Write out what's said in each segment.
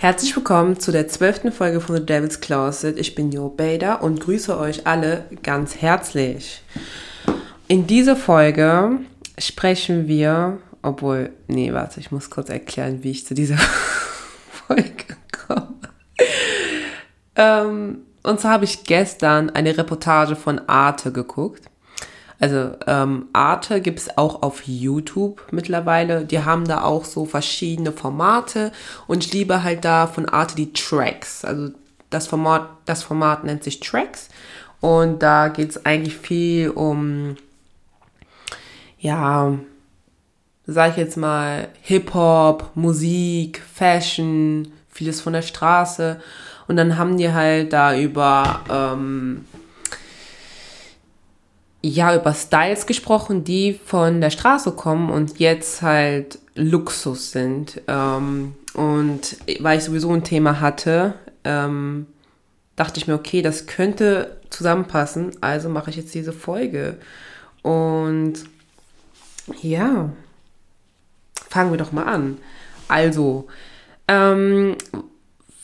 Herzlich willkommen zu der zwölften Folge von The Devil's Closet. Ich bin Jo Bader und grüße euch alle ganz herzlich. In dieser Folge sprechen wir, obwohl, nee, warte, ich muss kurz erklären, wie ich zu dieser Folge komme. Ähm, und zwar habe ich gestern eine Reportage von Arte geguckt. Also ähm, Arte gibt es auch auf YouTube mittlerweile. Die haben da auch so verschiedene Formate und ich liebe halt da von Arte die Tracks. Also das Format, das Format nennt sich Tracks und da geht es eigentlich viel um, ja, sag ich jetzt mal, Hip-Hop, Musik, Fashion, vieles von der Straße. Und dann haben die halt da über ähm, ja über Styles gesprochen, die von der Straße kommen und jetzt halt Luxus sind. Ähm, und weil ich sowieso ein Thema hatte, ähm, dachte ich mir, okay, das könnte zusammenpassen, also mache ich jetzt diese Folge. Und ja, fangen wir doch mal an. Also, ähm,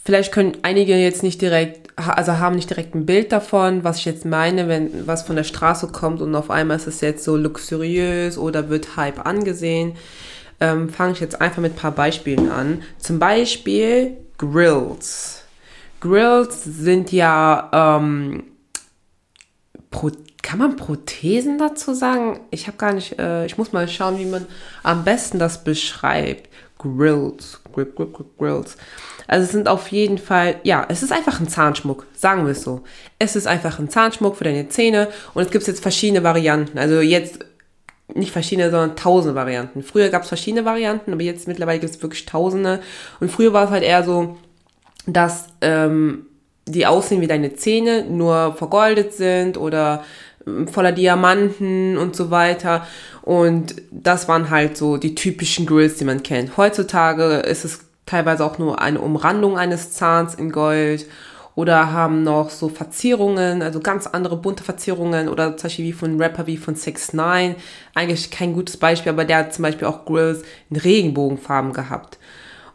vielleicht können einige jetzt nicht direkt also haben nicht direkt ein Bild davon, was ich jetzt meine, wenn was von der Straße kommt und auf einmal ist es jetzt so luxuriös oder wird Hype angesehen. Ähm, Fange ich jetzt einfach mit ein paar Beispielen an. Zum Beispiel Grills. Grills sind ja, ähm, Pro, kann man Prothesen dazu sagen? Ich habe gar nicht, äh, ich muss mal schauen, wie man am besten das beschreibt. Grills, Grill, Grill, Grill, Grills. Also es sind auf jeden Fall, ja, es ist einfach ein Zahnschmuck, sagen wir es so. Es ist einfach ein Zahnschmuck für deine Zähne und es gibt jetzt verschiedene Varianten. Also jetzt nicht verschiedene, sondern tausende Varianten. Früher gab es verschiedene Varianten, aber jetzt mittlerweile gibt es wirklich tausende. Und früher war es halt eher so, dass ähm, die aussehen wie deine Zähne, nur vergoldet sind oder ähm, voller Diamanten und so weiter. Und das waren halt so die typischen Grills, die man kennt. Heutzutage ist es teilweise auch nur eine Umrandung eines Zahns in Gold oder haben noch so Verzierungen, also ganz andere bunte Verzierungen oder zum Beispiel wie von Rapper wie von 6 9 Eigentlich kein gutes Beispiel, aber der hat zum Beispiel auch Grills in Regenbogenfarben gehabt.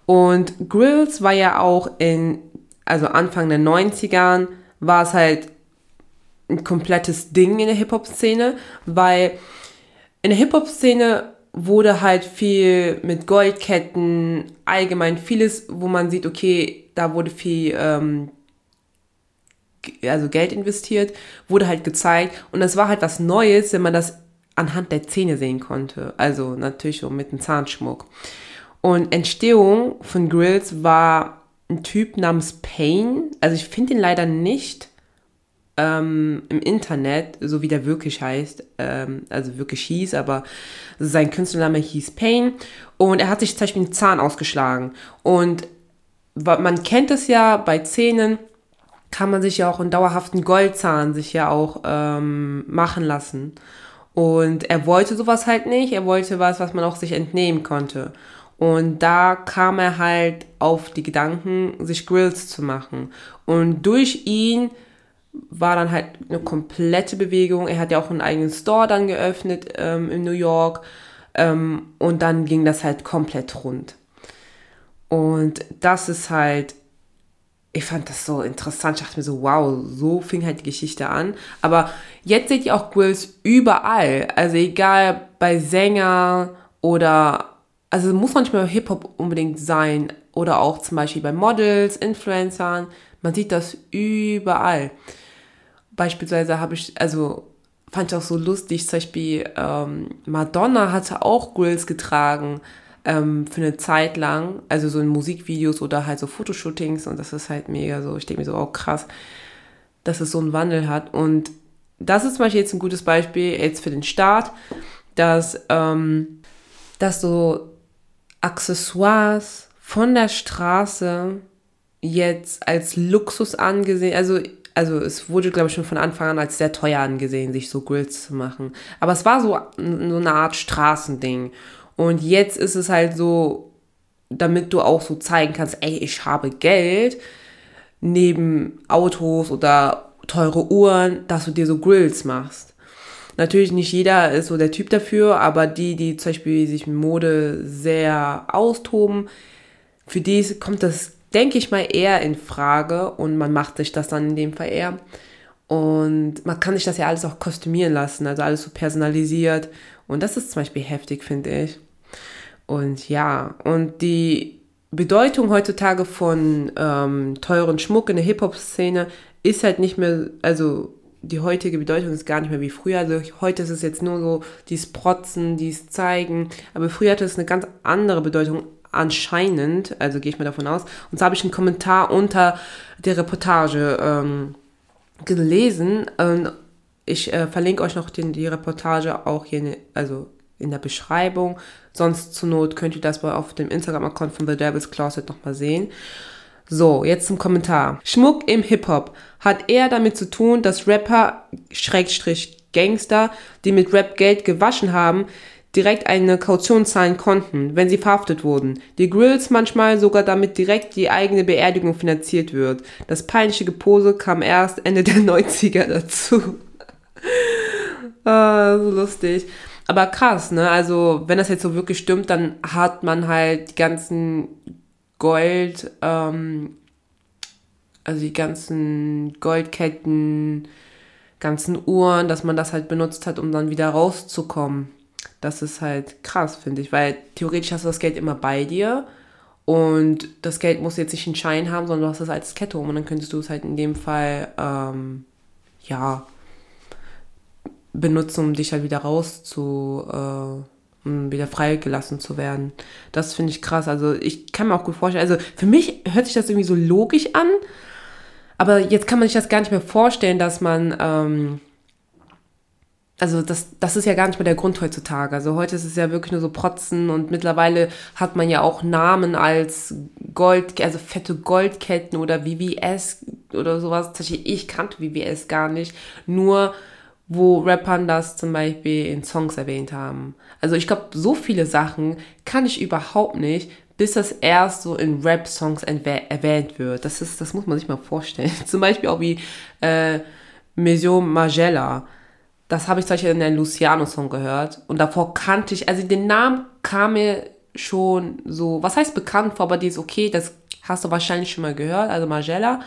Und Grills war ja auch in, also Anfang der 90ern, war es halt ein komplettes Ding in der Hip-Hop-Szene, weil in der Hip-Hop-Szene wurde halt viel mit Goldketten, allgemein vieles, wo man sieht, okay, da wurde viel ähm, also Geld investiert, wurde halt gezeigt und das war halt was Neues, wenn man das anhand der Zähne sehen konnte. Also natürlich so mit dem Zahnschmuck. Und Entstehung von Grills war ein Typ namens Payne. Also ich finde ihn leider nicht ähm, im Internet, so wie der wirklich heißt, ähm, also wirklich hieß, aber sein Künstlername hieß Payne und er hat sich zum Beispiel einen Zahn ausgeschlagen und man kennt es ja bei Zähnen, kann man sich ja auch einen dauerhaften Goldzahn sich ja auch ähm, machen lassen. Und er wollte sowas halt nicht, er wollte was, was man auch sich entnehmen konnte. Und da kam er halt auf die Gedanken, sich Grills zu machen. Und durch ihn war dann halt eine komplette Bewegung. Er hat ja auch einen eigenen Store dann geöffnet ähm, in New York. Ähm, und dann ging das halt komplett rund. Und das ist halt, ich fand das so interessant. Ich dachte mir so, wow, so fing halt die Geschichte an. Aber jetzt seht ihr auch Grills überall. Also egal bei Sänger oder, also muss manchmal Hip-Hop unbedingt sein. Oder auch zum Beispiel bei Models, Influencern. Man sieht das überall. Beispielsweise habe ich, also fand ich auch so lustig, zum Beispiel ähm, Madonna hatte auch Grills getragen ähm, für eine Zeit lang, also so in Musikvideos oder halt so Fotoshootings und das ist halt mega so, ich denke mir so, oh krass, dass es so einen Wandel hat und das ist zum Beispiel jetzt ein gutes Beispiel jetzt für den Start, dass, ähm, dass so Accessoires von der Straße jetzt als Luxus angesehen, also also es wurde, glaube ich, schon von Anfang an als sehr teuer angesehen, sich so Grills zu machen. Aber es war so, so eine Art Straßending. Und jetzt ist es halt so, damit du auch so zeigen kannst, ey, ich habe Geld, neben Autos oder teure Uhren, dass du dir so Grills machst. Natürlich nicht jeder ist so der Typ dafür, aber die, die zum Beispiel sich mit Mode sehr austoben, für die kommt das denke ich mal, eher in Frage und man macht sich das dann in dem Fall eher. Und man kann sich das ja alles auch kostümieren lassen, also alles so personalisiert. Und das ist zum Beispiel heftig, finde ich. Und ja, und die Bedeutung heutzutage von ähm, teuren Schmuck in der Hip-Hop-Szene ist halt nicht mehr, also die heutige Bedeutung ist gar nicht mehr wie früher. Also heute ist es jetzt nur so dies Protzen, dies Zeigen. Aber früher hatte es eine ganz andere Bedeutung anscheinend. Also gehe ich mal davon aus. Und so habe ich einen Kommentar unter der Reportage ähm, gelesen. Und ich äh, verlinke euch noch den, die Reportage auch hier, in, also in der Beschreibung. Sonst zur Not könnt ihr das auf dem Instagram-Account von The Devil's Closet nochmal sehen. So, jetzt zum Kommentar. Schmuck im Hip-Hop hat eher damit zu tun, dass Rapper, Schrägstrich Gangster, die mit Rap Geld gewaschen haben, direkt eine Kaution zahlen konnten, wenn sie verhaftet wurden. Die Grills manchmal sogar damit direkt die eigene Beerdigung finanziert wird. Das peinliche Gepose kam erst Ende der 90er dazu. ah, so lustig. Aber krass, ne? Also, wenn das jetzt so wirklich stimmt, dann hat man halt die ganzen Gold, ähm, also die ganzen Goldketten, ganzen Uhren, dass man das halt benutzt hat, um dann wieder rauszukommen. Das ist halt krass, finde ich, weil theoretisch hast du das Geld immer bei dir und das Geld muss jetzt nicht einen Schein haben, sondern du hast es als Kette um und dann könntest du es halt in dem Fall, ähm, ja, benutzen, um dich halt wieder raus zu, äh, um wieder freigelassen zu werden. Das finde ich krass. Also ich kann mir auch gut vorstellen, also für mich hört sich das irgendwie so logisch an, aber jetzt kann man sich das gar nicht mehr vorstellen, dass man, ähm, also das, das ist ja gar nicht mehr der Grund heutzutage. Also heute ist es ja wirklich nur so Protzen und mittlerweile hat man ja auch Namen als Gold, also fette Goldketten oder VVS oder sowas. Ich kannte VVS gar nicht. Nur wo Rappern das zum Beispiel in Songs erwähnt haben. Also ich glaube, so viele Sachen kann ich überhaupt nicht, bis das erst so in Rap-Songs erwähnt wird. Das ist, das muss man sich mal vorstellen. zum Beispiel auch wie äh, Mesio Magella das habe ich zum Beispiel in einem Luciano-Song gehört. Und davor kannte ich, also den Namen kam mir schon so, was heißt bekannt vor, aber die ist okay, das hast du wahrscheinlich schon mal gehört, also Margella.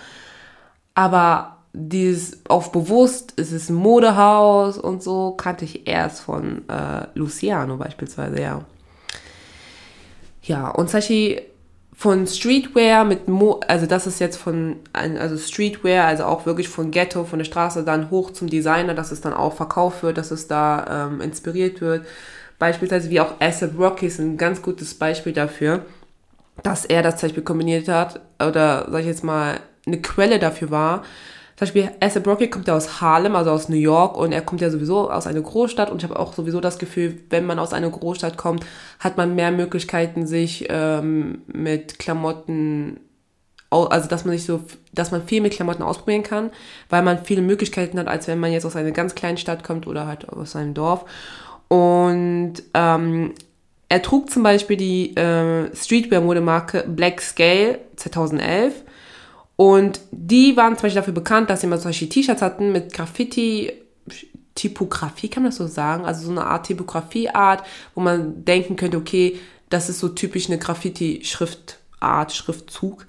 Aber dieses auf bewusst, es ist ein Modehaus und so, kannte ich erst von äh, Luciano beispielsweise, ja. Ja, und Beispiel von Streetwear mit Mo also das ist jetzt von also Streetwear, also auch wirklich von Ghetto, von der Straße dann hoch zum Designer, dass es dann auch verkauft wird, dass es da ähm, inspiriert wird. Beispielsweise wie auch Acid Rocky ist ein ganz gutes Beispiel dafür, dass er das zum Beispiel kombiniert hat oder sag ich jetzt mal eine Quelle dafür war, Beispiel A$AP Rocky kommt ja aus Harlem, also aus New York und er kommt ja sowieso aus einer Großstadt und ich habe auch sowieso das Gefühl, wenn man aus einer Großstadt kommt, hat man mehr Möglichkeiten, sich ähm, mit Klamotten also dass man sich so, dass man viel mit Klamotten ausprobieren kann, weil man viele Möglichkeiten hat, als wenn man jetzt aus einer ganz kleinen Stadt kommt oder halt aus einem Dorf. Und ähm, er trug zum Beispiel die äh, Streetwear-Modemarke Black Scale 2011 und die waren zum Beispiel dafür bekannt, dass sie immer solche T-Shirts hatten mit Graffiti, Typografie, kann man das so sagen? Also so eine Art Typografieart, wo man denken könnte, okay, das ist so typisch eine Graffiti-Schriftart, Schriftzug.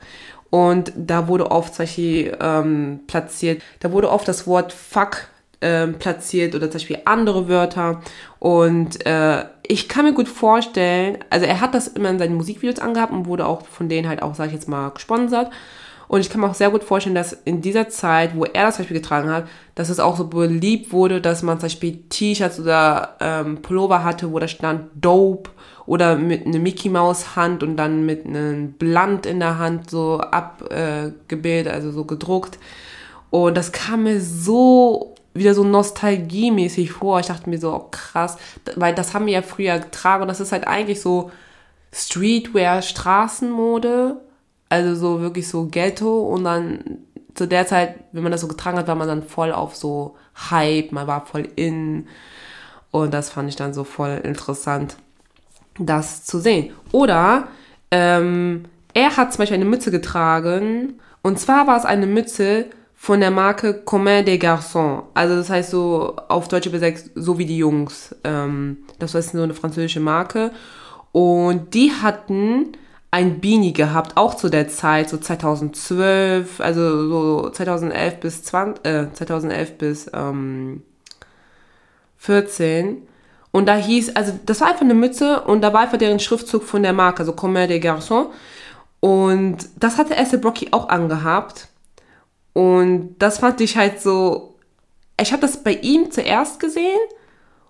Und da wurde oft Beispiel ähm, platziert, da wurde oft das Wort Fuck ähm, platziert oder zum Beispiel andere Wörter. Und äh, ich kann mir gut vorstellen, also er hat das immer in seinen Musikvideos angehabt und wurde auch von denen halt auch, sag ich jetzt mal, gesponsert. Und ich kann mir auch sehr gut vorstellen, dass in dieser Zeit, wo er das Beispiel getragen hat, dass es auch so beliebt wurde, dass man zum Beispiel T-Shirts oder ähm, Pullover hatte, wo da stand Dope oder mit einer Mickey Maus Hand und dann mit einem Blunt in der Hand so abgebildet, äh, also so gedruckt. Und das kam mir so wieder so nostalgiemäßig vor. Ich dachte mir so, oh krass, weil das haben wir ja früher getragen und das ist halt eigentlich so Streetwear, Straßenmode also so wirklich so Ghetto und dann zu der Zeit, wenn man das so getragen hat, war man dann voll auf so Hype, man war voll in. Und das fand ich dann so voll interessant, das zu sehen. Oder ähm, er hat zum Beispiel eine Mütze getragen. Und zwar war es eine Mütze von der Marke Commun des Garçons. Also das heißt so auf Deutsch übersetzt, so wie die Jungs. Ähm, das ist so eine französische Marke. Und die hatten ein Beanie gehabt, auch zu der Zeit, so 2012, also so 2011 bis 20, äh, 2011 bis ähm, 14. Und da hieß, also das war einfach eine Mütze und da war einfach deren Schriftzug von der Marke, also Comme des Garçons. Und das hatte Esse Brocky auch angehabt. Und das fand ich halt so, ich habe das bei ihm zuerst gesehen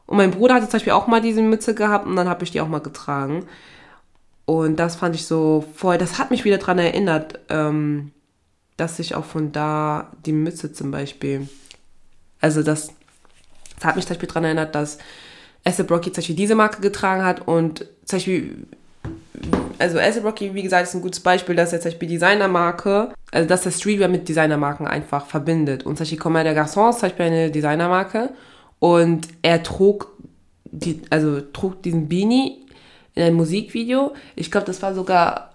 und mein Bruder hatte zum Beispiel auch mal diese Mütze gehabt und dann habe ich die auch mal getragen. Und das fand ich so voll, das hat mich wieder daran erinnert, ähm, dass ich auch von da die Mütze zum Beispiel, also das, das hat mich zum Beispiel daran erinnert, dass Esse Brocky zum Beispiel diese Marke getragen hat und zum Beispiel, also Esse Brocky, wie gesagt, ist ein gutes Beispiel, dass er zum Beispiel Designermarke, also dass der Streetwear mit Designermarken einfach verbindet. Und zum Beispiel Comme des Garçons ist zum Beispiel eine Designermarke und er trug, die, also trug diesen Beanie in einem Musikvideo. Ich glaube, das war sogar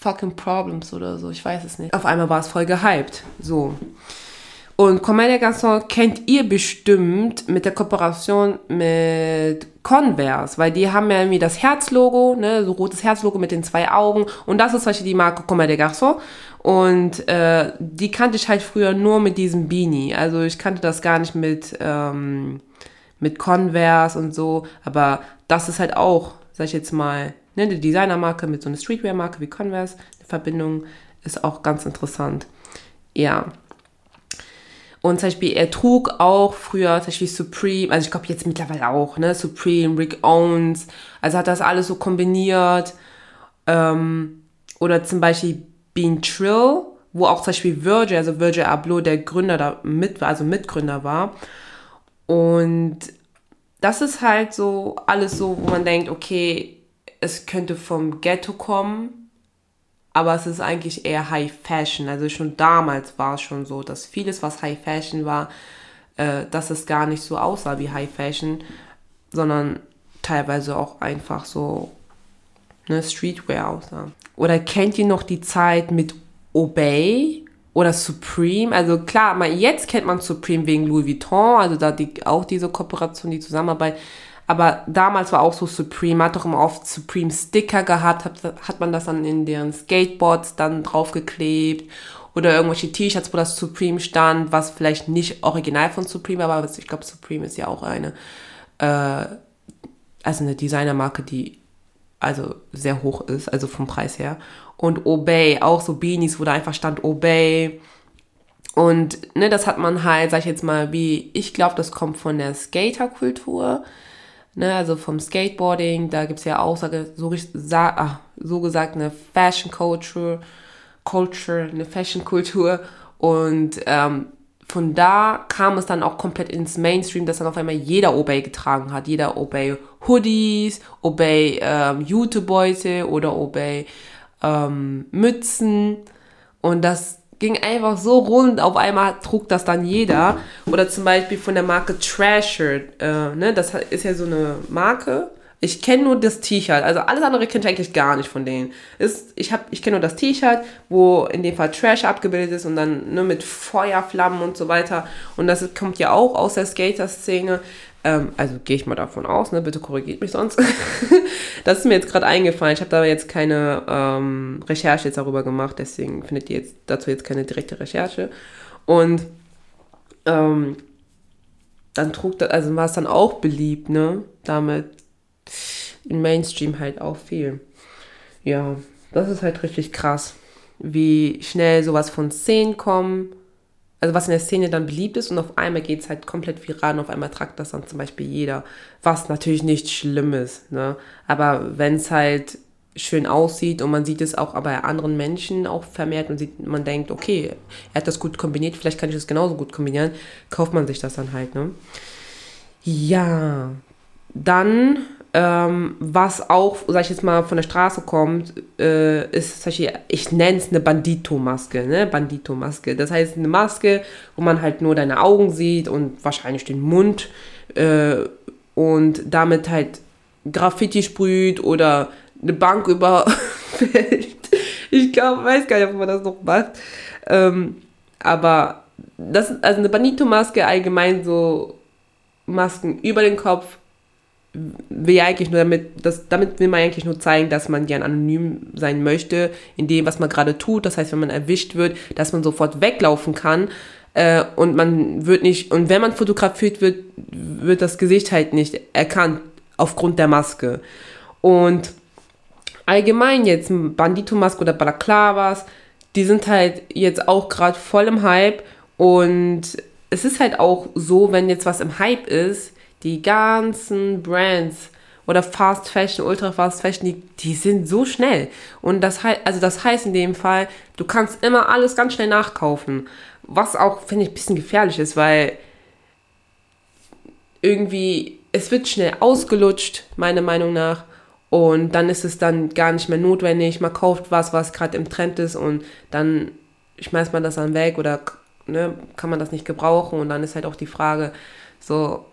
Fucking Problems oder so, ich weiß es nicht. Auf einmal war es voll gehypt. So. Und Comme des Garçons kennt ihr bestimmt mit der Kooperation mit Converse, weil die haben ja irgendwie das Herzlogo, ne, so rotes Herzlogo mit den zwei Augen. Und das ist zum Beispiel die Marke Comme des Garçons. Und äh, die kannte ich halt früher nur mit diesem Beanie. Also ich kannte das gar nicht mit, ähm, mit Converse und so. Aber das ist halt auch sag ich jetzt mal, ne, eine Designermarke mit so einer Streetwear-Marke wie Converse, die Verbindung ist auch ganz interessant. Ja. Und zum Beispiel, er trug auch früher zum Beispiel Supreme, also ich glaube jetzt mittlerweile auch, ne, Supreme, Rick Owens, also hat das alles so kombiniert. Ähm, oder zum Beispiel Bean Trill, wo auch zum Beispiel Virgil, also Virgil Abloh, der Gründer da mit, also Mitgründer war. Und das ist halt so alles so, wo man denkt, okay, es könnte vom Ghetto kommen, aber es ist eigentlich eher High Fashion. Also schon damals war es schon so, dass vieles, was High Fashion war, äh, dass es gar nicht so aussah wie High Fashion, sondern teilweise auch einfach so ne, Streetwear aussah. Oder kennt ihr noch die Zeit mit Obey? Oder Supreme. Also klar, mal jetzt kennt man Supreme wegen Louis Vuitton, also da die, auch diese Kooperation, die Zusammenarbeit. Aber damals war auch so Supreme, hat doch immer oft Supreme Sticker gehabt, hat, hat man das dann in deren Skateboards dann draufgeklebt oder irgendwelche T-Shirts, wo das Supreme stand, was vielleicht nicht original von Supreme war, aber ich glaube, Supreme ist ja auch eine, äh, also eine Designermarke, die also sehr hoch ist, also vom Preis her und Obey, auch so Beanies, wo da einfach stand Obey. Und ne, das hat man halt, sag ich jetzt mal, wie ich glaube, das kommt von der Skaterkultur. Ne, also vom Skateboarding, da gibt es ja auch so, ah, so gesagt eine Fashion Culture, Culture, eine Fashion Kultur. Und ähm, von da kam es dann auch komplett ins Mainstream, dass dann auf einmal jeder Obey getragen hat. Jeder Obey Hoodies, Obey ähm, Jutebeutel oder Obey ähm, Mützen und das ging einfach so rund, auf einmal trug das dann jeder. Oder zum Beispiel von der Marke Trasher, äh, ne, das ist ja so eine Marke. Ich kenne nur das T-Shirt, also alles andere kenne ich eigentlich gar nicht von denen. Ist, ich ich kenne nur das T-Shirt, wo in dem Fall Trash abgebildet ist und dann nur ne, mit Feuerflammen und so weiter. Und das kommt ja auch aus der Skater-Szene. Ähm, also gehe ich mal davon aus, ne? bitte korrigiert mich sonst. das ist mir jetzt gerade eingefallen. Ich habe da jetzt keine ähm, Recherche jetzt darüber gemacht, deswegen findet ihr jetzt dazu jetzt keine direkte Recherche. Und ähm, dann trug das, also war es dann auch beliebt, ne? Damit im Mainstream halt auch viel. Ja, das ist halt richtig krass, wie schnell sowas von Szenen kommen also was in der Szene dann beliebt ist und auf einmal geht es halt komplett viral und auf einmal tragt das dann zum Beispiel jeder, was natürlich nicht schlimm ist, ne? Aber wenn es halt schön aussieht und man sieht es auch bei anderen Menschen auch vermehrt und sieht, man denkt, okay, er hat das gut kombiniert, vielleicht kann ich das genauso gut kombinieren, kauft man sich das dann halt, ne? Ja, dann ähm, was auch, sag ich jetzt mal, von der Straße kommt, äh, ist, ich, ich nenne es eine Bandito-Maske, ne? Bandito-Maske. Das heißt, eine Maske, wo man halt nur deine Augen sieht und wahrscheinlich den Mund äh, und damit halt Graffiti sprüht oder eine Bank überfällt. Ich glaub, weiß gar nicht, ob man das noch macht. Ähm, aber das, also eine Bandito-Maske allgemein so Masken über den Kopf will ja eigentlich nur damit, das, damit will man eigentlich nur zeigen, dass man gern anonym sein möchte, in dem, was man gerade tut. Das heißt, wenn man erwischt wird, dass man sofort weglaufen kann. Äh, und man wird nicht, und wenn man fotografiert wird, wird das Gesicht halt nicht erkannt aufgrund der Maske. Und allgemein jetzt Bandito-Maske oder Balaklavas, die sind halt jetzt auch gerade voll im Hype und es ist halt auch so, wenn jetzt was im Hype ist, die ganzen Brands oder Fast Fashion, Ultra Fast Fashion, die, die sind so schnell. Und das heißt, also das heißt in dem Fall, du kannst immer alles ganz schnell nachkaufen. Was auch, finde ich, ein bisschen gefährlich ist, weil irgendwie, es wird schnell ausgelutscht, meiner Meinung nach. Und dann ist es dann gar nicht mehr notwendig. Man kauft was, was gerade im Trend ist und dann schmeißt man das dann weg oder ne, kann man das nicht gebrauchen. Und dann ist halt auch die Frage, so,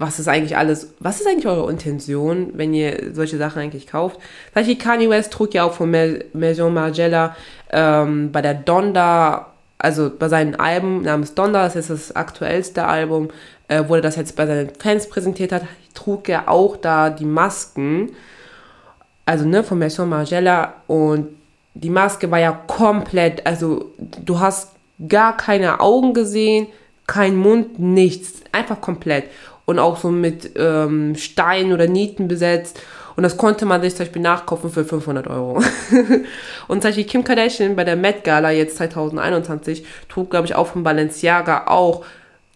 was ist eigentlich alles, was ist eigentlich eure Intention, wenn ihr solche Sachen eigentlich kauft? Zum Beispiel Kanye West trug ja auch von Maison Margiela ähm, bei der Donda, also bei seinem Album namens Donda, das ist das aktuellste Album, äh, wurde das jetzt bei seinen Fans präsentiert hat, trug er auch da die Masken, also ne, von Maison Margiela. Und die Maske war ja komplett, also du hast gar keine Augen gesehen, kein Mund, nichts, einfach komplett und auch so mit ähm, Steinen oder Nieten besetzt. Und das konnte man sich zum Beispiel nachkaufen für 500 Euro. und zum Beispiel Kim Kardashian bei der Met Gala jetzt 2021 trug, glaube ich, auch von Balenciaga auch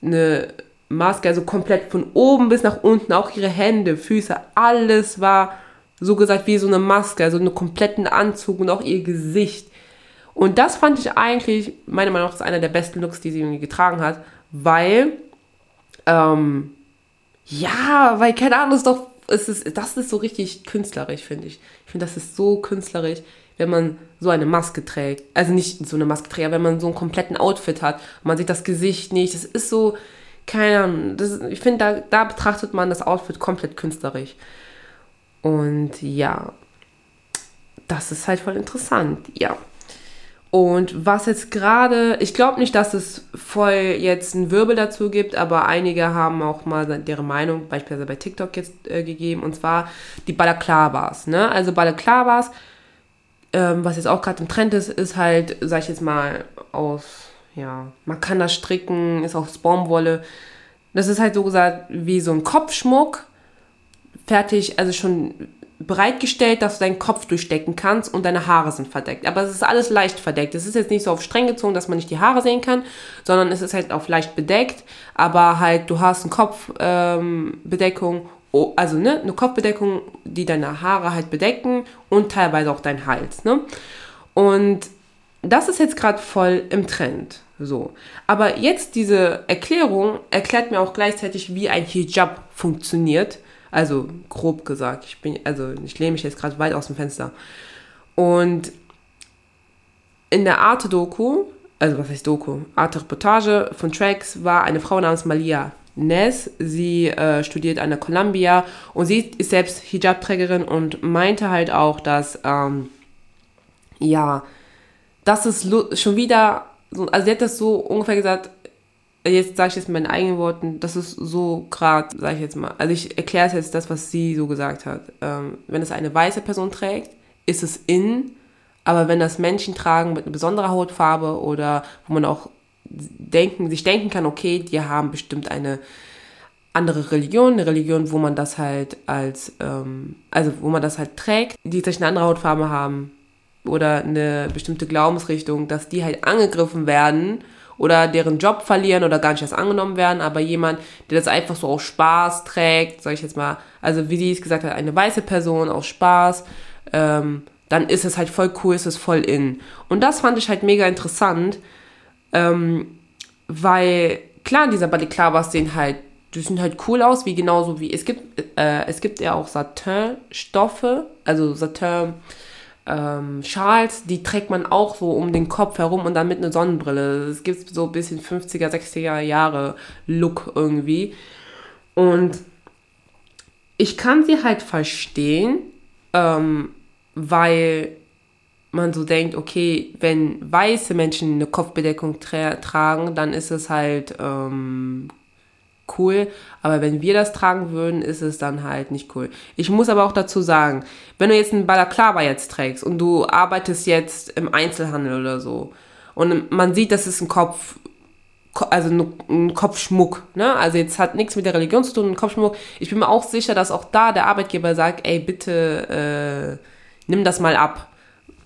eine Maske, also komplett von oben bis nach unten, auch ihre Hände, Füße, alles war so gesagt wie so eine Maske, also einen kompletten Anzug und auch ihr Gesicht. Und das fand ich eigentlich, meiner Meinung nach, ist einer der besten Looks, die sie irgendwie getragen hat, weil ähm, ja, weil keine Ahnung, ist doch, es ist, das ist so richtig künstlerisch, finde ich. Ich finde, das ist so künstlerisch, wenn man so eine Maske trägt. Also nicht so eine Maske trägt, aber wenn man so einen kompletten Outfit hat man sieht das Gesicht nicht. Das ist so, keine Ahnung, das, ich finde, da, da betrachtet man das Outfit komplett künstlerisch. Und ja, das ist halt voll interessant, ja. Und was jetzt gerade, ich glaube nicht, dass es voll jetzt einen Wirbel dazu gibt, aber einige haben auch mal deren Meinung beispielsweise bei TikTok jetzt äh, gegeben, und zwar die Balaklavas. Ne? Also Balaklavas, ähm, was jetzt auch gerade im Trend ist, ist halt, sag ich jetzt mal, aus, ja, man kann das stricken, ist aus Baumwolle. Das ist halt so gesagt wie so ein Kopfschmuck, fertig, also schon bereitgestellt, dass du deinen Kopf durchstecken kannst und deine Haare sind verdeckt. Aber es ist alles leicht verdeckt. Es ist jetzt nicht so auf streng gezogen, dass man nicht die Haare sehen kann, sondern es ist halt auf leicht bedeckt. Aber halt, du hast eine Kopfbedeckung, ähm, also ne, eine Kopfbedeckung, die deine Haare halt bedecken und teilweise auch deinen Hals. Ne? Und das ist jetzt gerade voll im Trend. So. Aber jetzt diese Erklärung erklärt mir auch gleichzeitig, wie ein Hijab funktioniert also grob gesagt, ich bin, also ich lehne mich jetzt gerade weit aus dem Fenster. Und in der Arte-Doku, also was heißt Doku? Arte-Reportage von Tracks war eine Frau namens Malia Ness. Sie äh, studiert an der Columbia und sie ist selbst Hijab-Trägerin und meinte halt auch, dass, ähm, ja, das ist schon wieder, so, also sie hat das so ungefähr gesagt, jetzt sage ich jetzt in meinen eigenen Worten, das ist so gerade, sage ich jetzt mal, also ich erkläre es jetzt das, was sie so gesagt hat. Ähm, wenn es eine weiße Person trägt, ist es in, aber wenn das Menschen tragen mit einer besonderen Hautfarbe oder wo man auch denken, sich denken kann, okay, die haben bestimmt eine andere Religion, eine Religion, wo man das halt als, ähm, also wo man das halt trägt, die sich eine andere Hautfarbe haben oder eine bestimmte Glaubensrichtung, dass die halt angegriffen werden oder deren Job verlieren oder gar nicht erst angenommen werden, aber jemand, der das einfach so aus Spaß trägt, sag ich jetzt mal, also wie sie es gesagt hat, eine weiße Person aus Spaß, ähm, dann ist es halt voll cool, ist es voll in. Und das fand ich halt mega interessant, ähm, weil klar, dieser Balaclavas sehen halt, die sehen halt cool aus, wie genauso wie, es gibt, äh, es gibt ja auch Satin-Stoffe, also Satin, ähm, Schals, die trägt man auch so um den Kopf herum und dann mit einer Sonnenbrille. Es gibt so ein bisschen 50er, 60er Jahre Look irgendwie. Und ich kann sie halt verstehen, ähm, weil man so denkt, okay, wenn weiße Menschen eine Kopfbedeckung tra tragen, dann ist es halt, ähm, cool, aber wenn wir das tragen würden, ist es dann halt nicht cool. Ich muss aber auch dazu sagen, wenn du jetzt einen Balaklava jetzt trägst und du arbeitest jetzt im Einzelhandel oder so und man sieht, das ist ein Kopf, also ein Kopfschmuck, ne? Also jetzt hat nichts mit der Religion zu tun, ein Kopfschmuck. Ich bin mir auch sicher, dass auch da der Arbeitgeber sagt, ey, bitte äh, nimm das mal ab.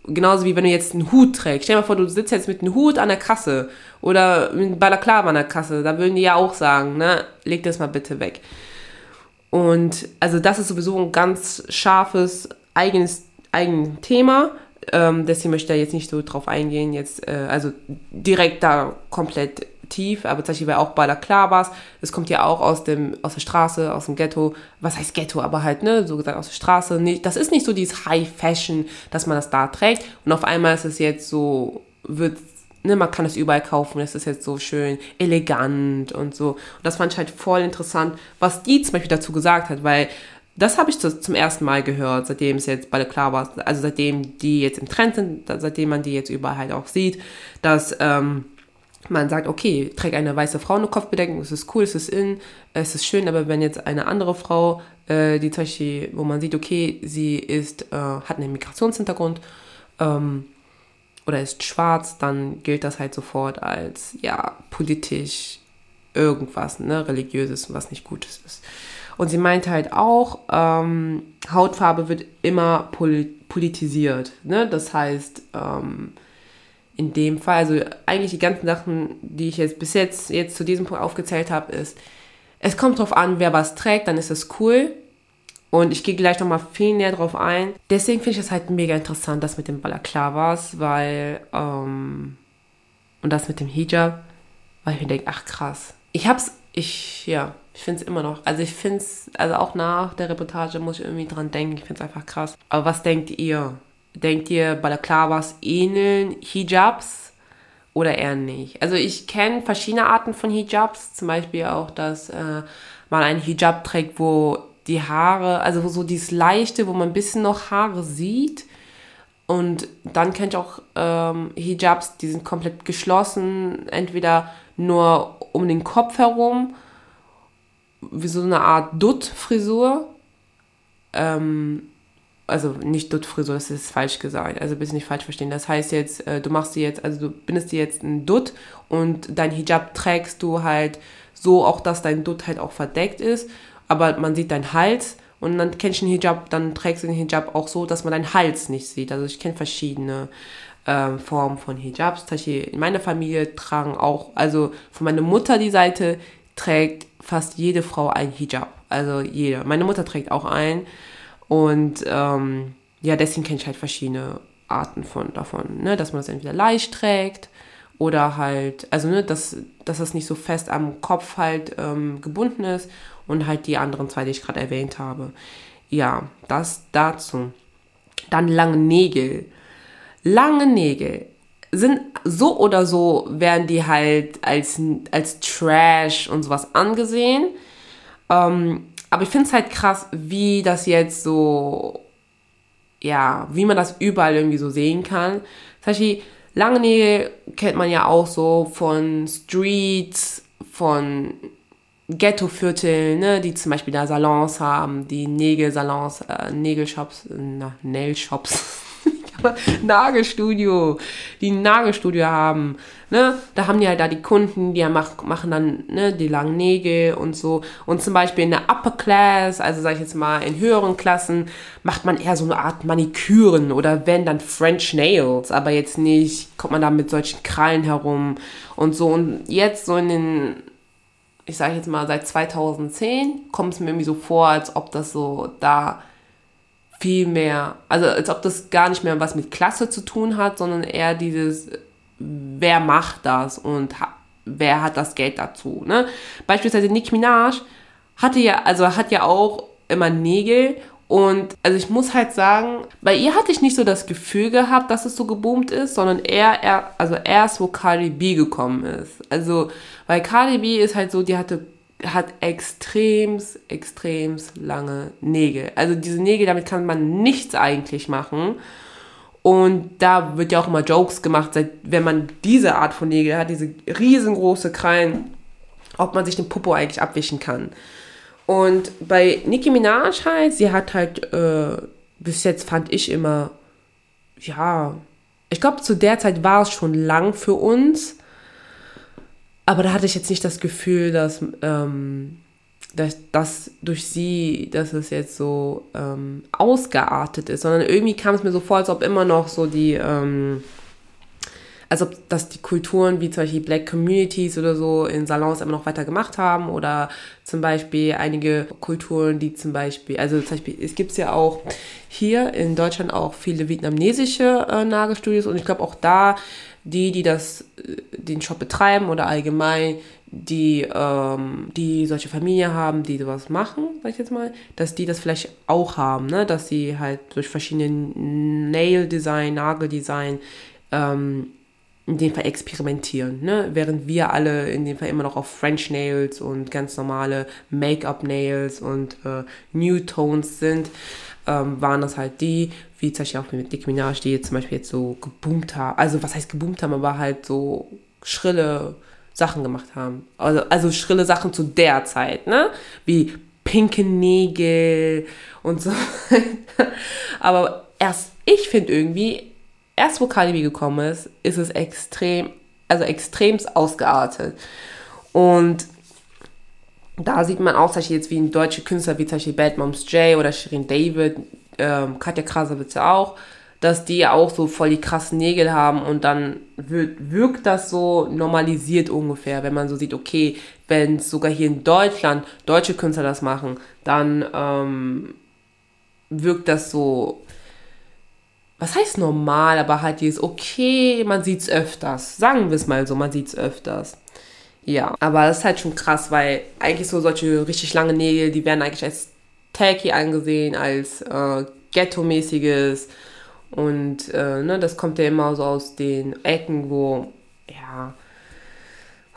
Genauso wie wenn du jetzt einen Hut trägst. Stell dir mal vor, du sitzt jetzt mit einem Hut an der Kasse oder mit einem Balaklava an der Kasse. Da würden die ja auch sagen, ne, leg das mal bitte weg. Und also das ist sowieso ein ganz scharfes, eigenes, eigenes Thema. Ähm, deswegen möchte ich da jetzt nicht so drauf eingehen, jetzt, äh, also direkt da komplett tief, aber zum Beispiel auch Balaklavas, es kommt ja auch aus dem, aus der Straße, aus dem Ghetto, was heißt Ghetto, aber halt, ne, so gesagt aus der Straße, das ist nicht so dieses High Fashion, dass man das da trägt. Und auf einmal ist es jetzt so, wird, ne, man kann es überall kaufen, es ist jetzt so schön elegant und so. Und das fand ich halt voll interessant, was die zum Beispiel dazu gesagt hat, weil das habe ich zum ersten Mal gehört, seitdem es jetzt bei Klar also seitdem die jetzt im Trend sind, seitdem man die jetzt überall halt auch sieht, dass ähm, man sagt, okay, trägt eine weiße Frau eine Kopfbedeckung, es ist cool, es ist in, es ist schön, aber wenn jetzt eine andere Frau, äh, die zum Beispiel, wo man sieht, okay, sie ist, äh, hat einen Migrationshintergrund ähm, oder ist schwarz, dann gilt das halt sofort als, ja, politisch irgendwas, ne, religiöses, was nicht Gutes ist. Und sie meinte halt auch, ähm, Hautfarbe wird immer politisiert, ne, das heißt, ähm, in dem Fall, also eigentlich die ganzen Sachen, die ich jetzt bis jetzt, jetzt zu diesem Punkt aufgezählt habe, ist, es kommt drauf an, wer was trägt, dann ist es cool. Und ich gehe gleich nochmal viel näher drauf ein. Deswegen finde ich das halt mega interessant, das mit dem Balaklavas, weil, ähm, und das mit dem Hijab, weil ich mir denke, ach krass. Ich hab's, ich, ja, ich finde es immer noch. Also ich finde es, also auch nach der Reportage muss ich irgendwie dran denken. Ich finde es einfach krass. Aber was denkt ihr? Denkt ihr, Balaklavas ähneln Hijabs oder eher nicht? Also ich kenne verschiedene Arten von Hijabs, zum Beispiel auch, dass äh, man einen Hijab trägt, wo die Haare, also so dieses leichte, wo man ein bisschen noch Haare sieht. Und dann kenne ich auch ähm, Hijabs, die sind komplett geschlossen, entweder nur um den Kopf herum, wie so eine Art Dutt-Frisur. Ähm, also nicht Dutt-Frisur, das ist falsch gesagt, also bitte nicht falsch verstehen. Das heißt jetzt, äh, du machst dir jetzt, also du bindest dir jetzt ein Dutt und dein Hijab trägst du halt so auch, dass dein Dutt halt auch verdeckt ist, aber man sieht deinen Hals und dann kennst du den Hijab, dann trägst du den Hijab auch so, dass man deinen Hals nicht sieht. Also ich kenne verschiedene ähm, Formen von Hijabs. In meiner Familie tragen auch, also von meiner Mutter die Seite trägt fast jede Frau ein Hijab. Also jede. Meine Mutter trägt auch ein. Und ähm, ja, deswegen kenne ich halt verschiedene Arten von davon, ne? dass man das entweder leicht trägt oder halt, also ne, dass, dass das nicht so fest am Kopf halt ähm, gebunden ist und halt die anderen zwei, die ich gerade erwähnt habe. Ja, das dazu. Dann lange Nägel. Lange Nägel sind so oder so, werden die halt als, als Trash und sowas angesehen. Ähm, aber ich finde es halt krass, wie das jetzt so, ja, wie man das überall irgendwie so sehen kann. Zum Beispiel, lange Nägel kennt man ja auch so von Streets, von Ghetto-Vierteln, ne, die zum Beispiel da Salons haben, die Nägelsalons, äh, Nägelshops, na, Nailshops. Nagelstudio, die ein Nagelstudio haben, ne, da haben die halt da die Kunden, die mach, machen dann, ne, die langen Nägel und so. Und zum Beispiel in der Upper Class, also sag ich jetzt mal in höheren Klassen, macht man eher so eine Art Maniküren oder wenn dann French Nails, aber jetzt nicht, kommt man da mit solchen Krallen herum und so. Und jetzt so in den ich sage jetzt mal seit 2010 kommt es mir irgendwie so vor, als ob das so da viel mehr, also als ob das gar nicht mehr was mit Klasse zu tun hat, sondern eher dieses, wer macht das und wer hat das Geld dazu. Ne? Beispielsweise Nicki Minaj hatte ja, also hat ja auch immer Nägel und also ich muss halt sagen, bei ihr hatte ich nicht so das Gefühl gehabt, dass es so geboomt ist, sondern eher, eher also erst, wo Cardi B gekommen ist. Also, weil Cardi B ist halt so, die hatte hat extrems, extrems lange Nägel. Also diese Nägel, damit kann man nichts eigentlich machen. Und da wird ja auch immer Jokes gemacht, wenn man diese Art von Nägel hat, diese riesengroße Krallen. ob man sich den Popo eigentlich abwischen kann. Und bei Nicki Minaj halt, sie hat halt, äh, bis jetzt fand ich immer, ja, ich glaube, zu der Zeit war es schon lang für uns. Aber da hatte ich jetzt nicht das Gefühl, dass, ähm, dass, dass durch sie, dass es jetzt so ähm, ausgeartet ist, sondern irgendwie kam es mir so vor, als ob immer noch so die, ähm, als ob das die Kulturen wie zum Beispiel Black Communities oder so in Salons immer noch weiter gemacht haben oder zum Beispiel einige Kulturen, die zum Beispiel, also zum Beispiel, es gibt ja auch hier in Deutschland auch viele vietnamesische äh, Nagelstudios und ich glaube auch da die, die das, äh, den Shop betreiben oder allgemein die, ähm, die solche Familie haben, die sowas machen, sag ich jetzt mal, dass die das vielleicht auch haben, ne? dass sie halt durch verschiedene Nail-Design, Nageldesign ähm, in dem Fall experimentieren, ne? während wir alle in dem Fall immer noch auf French Nails und ganz normale Make-up Nails und äh, New Tones sind, ähm, waren das halt die, wie zum Beispiel auch mit Nicki Minaj, die jetzt zum Beispiel jetzt so geboomt haben, also was heißt geboomt haben, aber halt so schrille Sachen gemacht haben. Also, also schrille Sachen zu der Zeit, ne? Wie pinke Nägel und so. aber erst, ich finde irgendwie, erst wo Cardi gekommen ist, ist es extrem, also extremst ausgeartet. Und da sieht man auch, zum Beispiel jetzt wie ein deutsche Künstler, wie zum Beispiel Bad Moms J oder Shirin David, ähm, Katja Krasowitz auch, dass die auch so voll die krassen Nägel haben und dann wird, wirkt das so normalisiert ungefähr, wenn man so sieht, okay, wenn sogar hier in Deutschland deutsche Künstler das machen, dann ähm, wirkt das so was heißt normal, aber halt dieses, okay, man sieht's öfters. Sagen wir es mal so, man sieht's öfters. Ja, aber das ist halt schon krass, weil eigentlich so solche richtig lange Nägel, die werden eigentlich als tacky angesehen, als äh, ghetto-mäßiges. Und äh, ne, das kommt ja immer so aus den Ecken, wo, ja,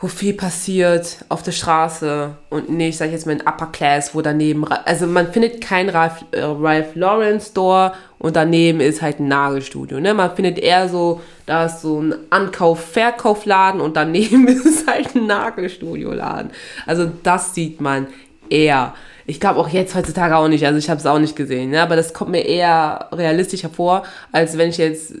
wo viel passiert auf der Straße und nicht, sag ich jetzt mal, in Upper Class, wo daneben, also man findet kein Ralph, äh, Ralph Lauren Store und daneben ist halt ein Nagelstudio, ne? Man findet eher so, da ist so ein Ankauf-Verkaufladen und daneben ist halt ein Nagelstudio-Laden. Also das sieht man eher. Ich glaube auch jetzt heutzutage auch nicht, also ich habe es auch nicht gesehen, ne? aber das kommt mir eher realistisch hervor, als wenn ich jetzt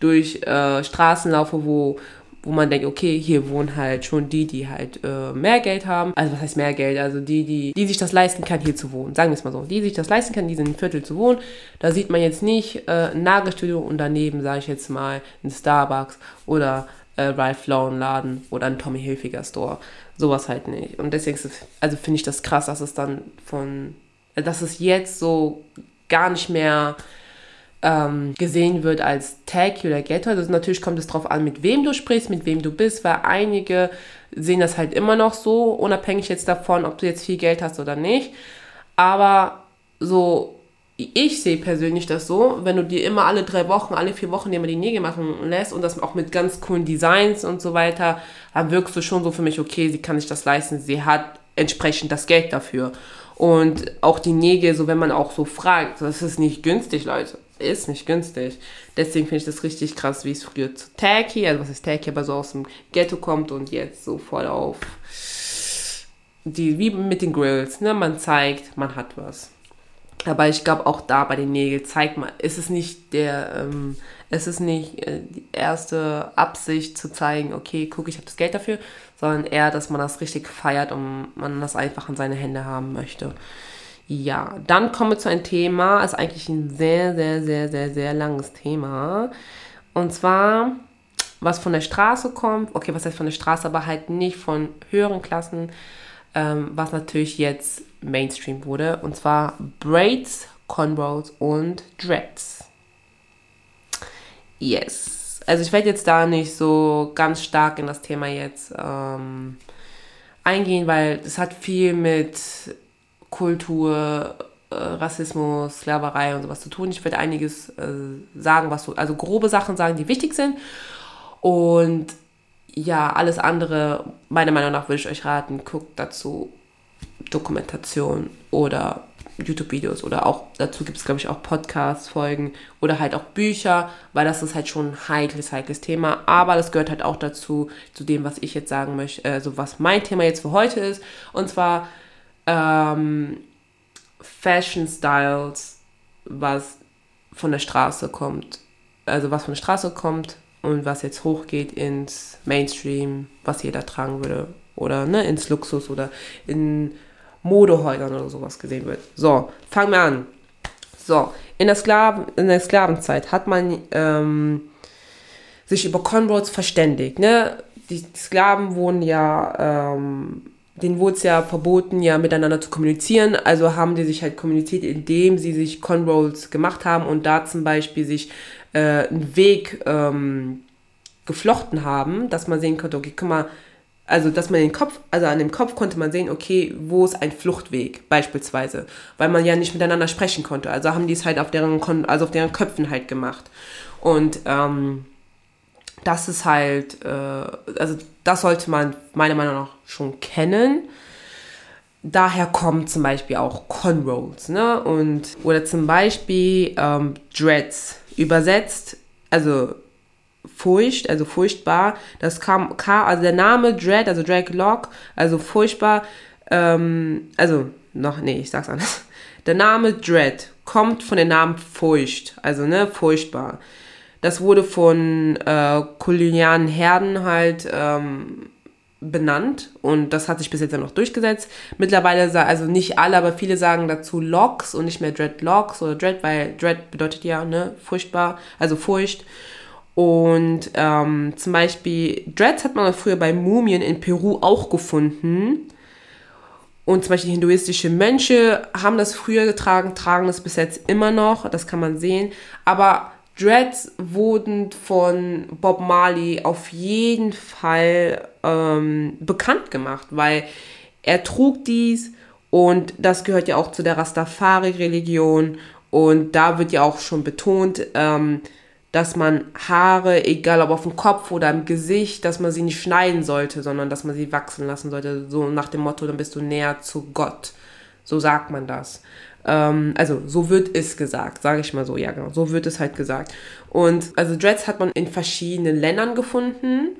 durch äh, Straßen laufe, wo wo man denkt, okay, hier wohnen halt schon die, die halt äh, mehr Geld haben. Also was heißt mehr Geld? Also die, die, die sich das leisten kann, hier zu wohnen. Sagen wir es mal so. Die sich das leisten kann, die sind Viertel zu wohnen. Da sieht man jetzt nicht äh, ein Nagelstudio und daneben, sage ich jetzt mal, ein Starbucks oder äh, Ralph Lauren Laden oder ein Tommy Hilfiger Store. Sowas halt nicht. Und deswegen also finde ich das krass, dass es dann von, dass es jetzt so gar nicht mehr ähm, gesehen wird als Tag oder Ghetto. Also natürlich kommt es darauf an, mit wem du sprichst, mit wem du bist, weil einige sehen das halt immer noch so, unabhängig jetzt davon, ob du jetzt viel Geld hast oder nicht. Aber so, ich sehe persönlich das so, wenn du dir immer alle drei Wochen, alle vier Wochen dir mal die Nägel machen lässt und das auch mit ganz coolen Designs und so weiter, dann wirkst du schon so für mich, okay, sie kann sich das leisten, sie hat entsprechend das Geld dafür. Und auch die Nägel, so wenn man auch so fragt, das ist nicht günstig, Leute ist nicht günstig. Deswegen finde ich das richtig krass, wie es früher zu Tacky, also was ist Tacky, aber so aus dem Ghetto kommt und jetzt so voll auf die, wie mit den Grills, ne? Man zeigt, man hat was. Aber ich glaube auch da bei den Nägeln zeigt man, ist es nicht der, ähm, es ist nicht äh, die erste Absicht zu zeigen, okay, guck, ich habe das Geld dafür, sondern eher, dass man das richtig feiert und man das einfach in seine Hände haben möchte. Ja, dann kommen wir zu einem Thema, ist eigentlich ein sehr, sehr, sehr, sehr, sehr langes Thema. Und zwar, was von der Straße kommt, okay, was heißt von der Straße, aber halt nicht von höheren Klassen, ähm, was natürlich jetzt Mainstream wurde. Und zwar Braids, Conrows und Dreads. Yes. Also ich werde jetzt da nicht so ganz stark in das Thema jetzt ähm, eingehen, weil es hat viel mit Kultur, äh, Rassismus, Sklaverei und sowas zu tun. Ich werde einiges äh, sagen, was so, also grobe Sachen sagen, die wichtig sind. Und ja, alles andere, meiner Meinung nach, würde ich euch raten, guckt dazu Dokumentation oder YouTube-Videos oder auch, dazu gibt es, glaube ich, auch Podcast-Folgen oder halt auch Bücher, weil das ist halt schon ein heikles, heikles Thema. Aber das gehört halt auch dazu, zu dem, was ich jetzt sagen möchte, also was mein Thema jetzt für heute ist. Und zwar ähm, Fashion Styles, was von der Straße kommt. Also was von der Straße kommt und was jetzt hochgeht ins Mainstream, was jeder tragen würde. Oder ne, ins Luxus oder in Modehäusern oder sowas gesehen wird. So, fangen wir an. So, in der, Sklaven, in der Sklavenzeit hat man ähm, sich über Conroads verständigt. Ne? Die Sklaven wurden ja, ähm, denen wurde es ja verboten, ja miteinander zu kommunizieren. Also haben die sich halt kommuniziert, indem sie sich Conrolls gemacht haben und da zum Beispiel sich äh, einen Weg ähm, geflochten haben, dass man sehen konnte, okay, guck mal, also dass man den Kopf, also an dem Kopf konnte man sehen, okay, wo ist ein Fluchtweg beispielsweise, weil man ja nicht miteinander sprechen konnte. Also haben die es halt auf deren, also auf deren Köpfen halt gemacht. Und ähm, das ist halt, äh, also das sollte man meiner Meinung nach schon kennen. Daher kommen zum Beispiel auch Conrolls, ne? Und, oder zum Beispiel ähm, Dreads. Übersetzt, also furcht, also furchtbar. Das kam, also der Name Dread, also Draglock, also furchtbar, ähm, also noch, nee, ich sag's anders. Der Name Dread kommt von dem Namen Furcht, also ne, furchtbar. Das wurde von äh, kolonialen Herden halt ähm, benannt und das hat sich bis jetzt ja noch durchgesetzt. Mittlerweile, also nicht alle, aber viele sagen dazu Locks und nicht mehr Dreadlocks oder Dread, weil Dread bedeutet ja, ne, furchtbar, also Furcht. Und ähm, zum Beispiel Dreads hat man früher bei Mumien in Peru auch gefunden. Und zum Beispiel hinduistische Mönche haben das früher getragen, tragen das bis jetzt immer noch, das kann man sehen. Aber Dreads wurden von Bob Marley auf jeden Fall ähm, bekannt gemacht, weil er trug dies und das gehört ja auch zu der Rastafari-Religion und da wird ja auch schon betont, ähm, dass man Haare, egal ob auf dem Kopf oder im Gesicht, dass man sie nicht schneiden sollte, sondern dass man sie wachsen lassen sollte. So nach dem Motto, dann bist du näher zu Gott. So sagt man das. Ähm, also so wird es gesagt, sage ich mal so, ja genau, so wird es halt gesagt. Und also Dreads hat man in verschiedenen Ländern gefunden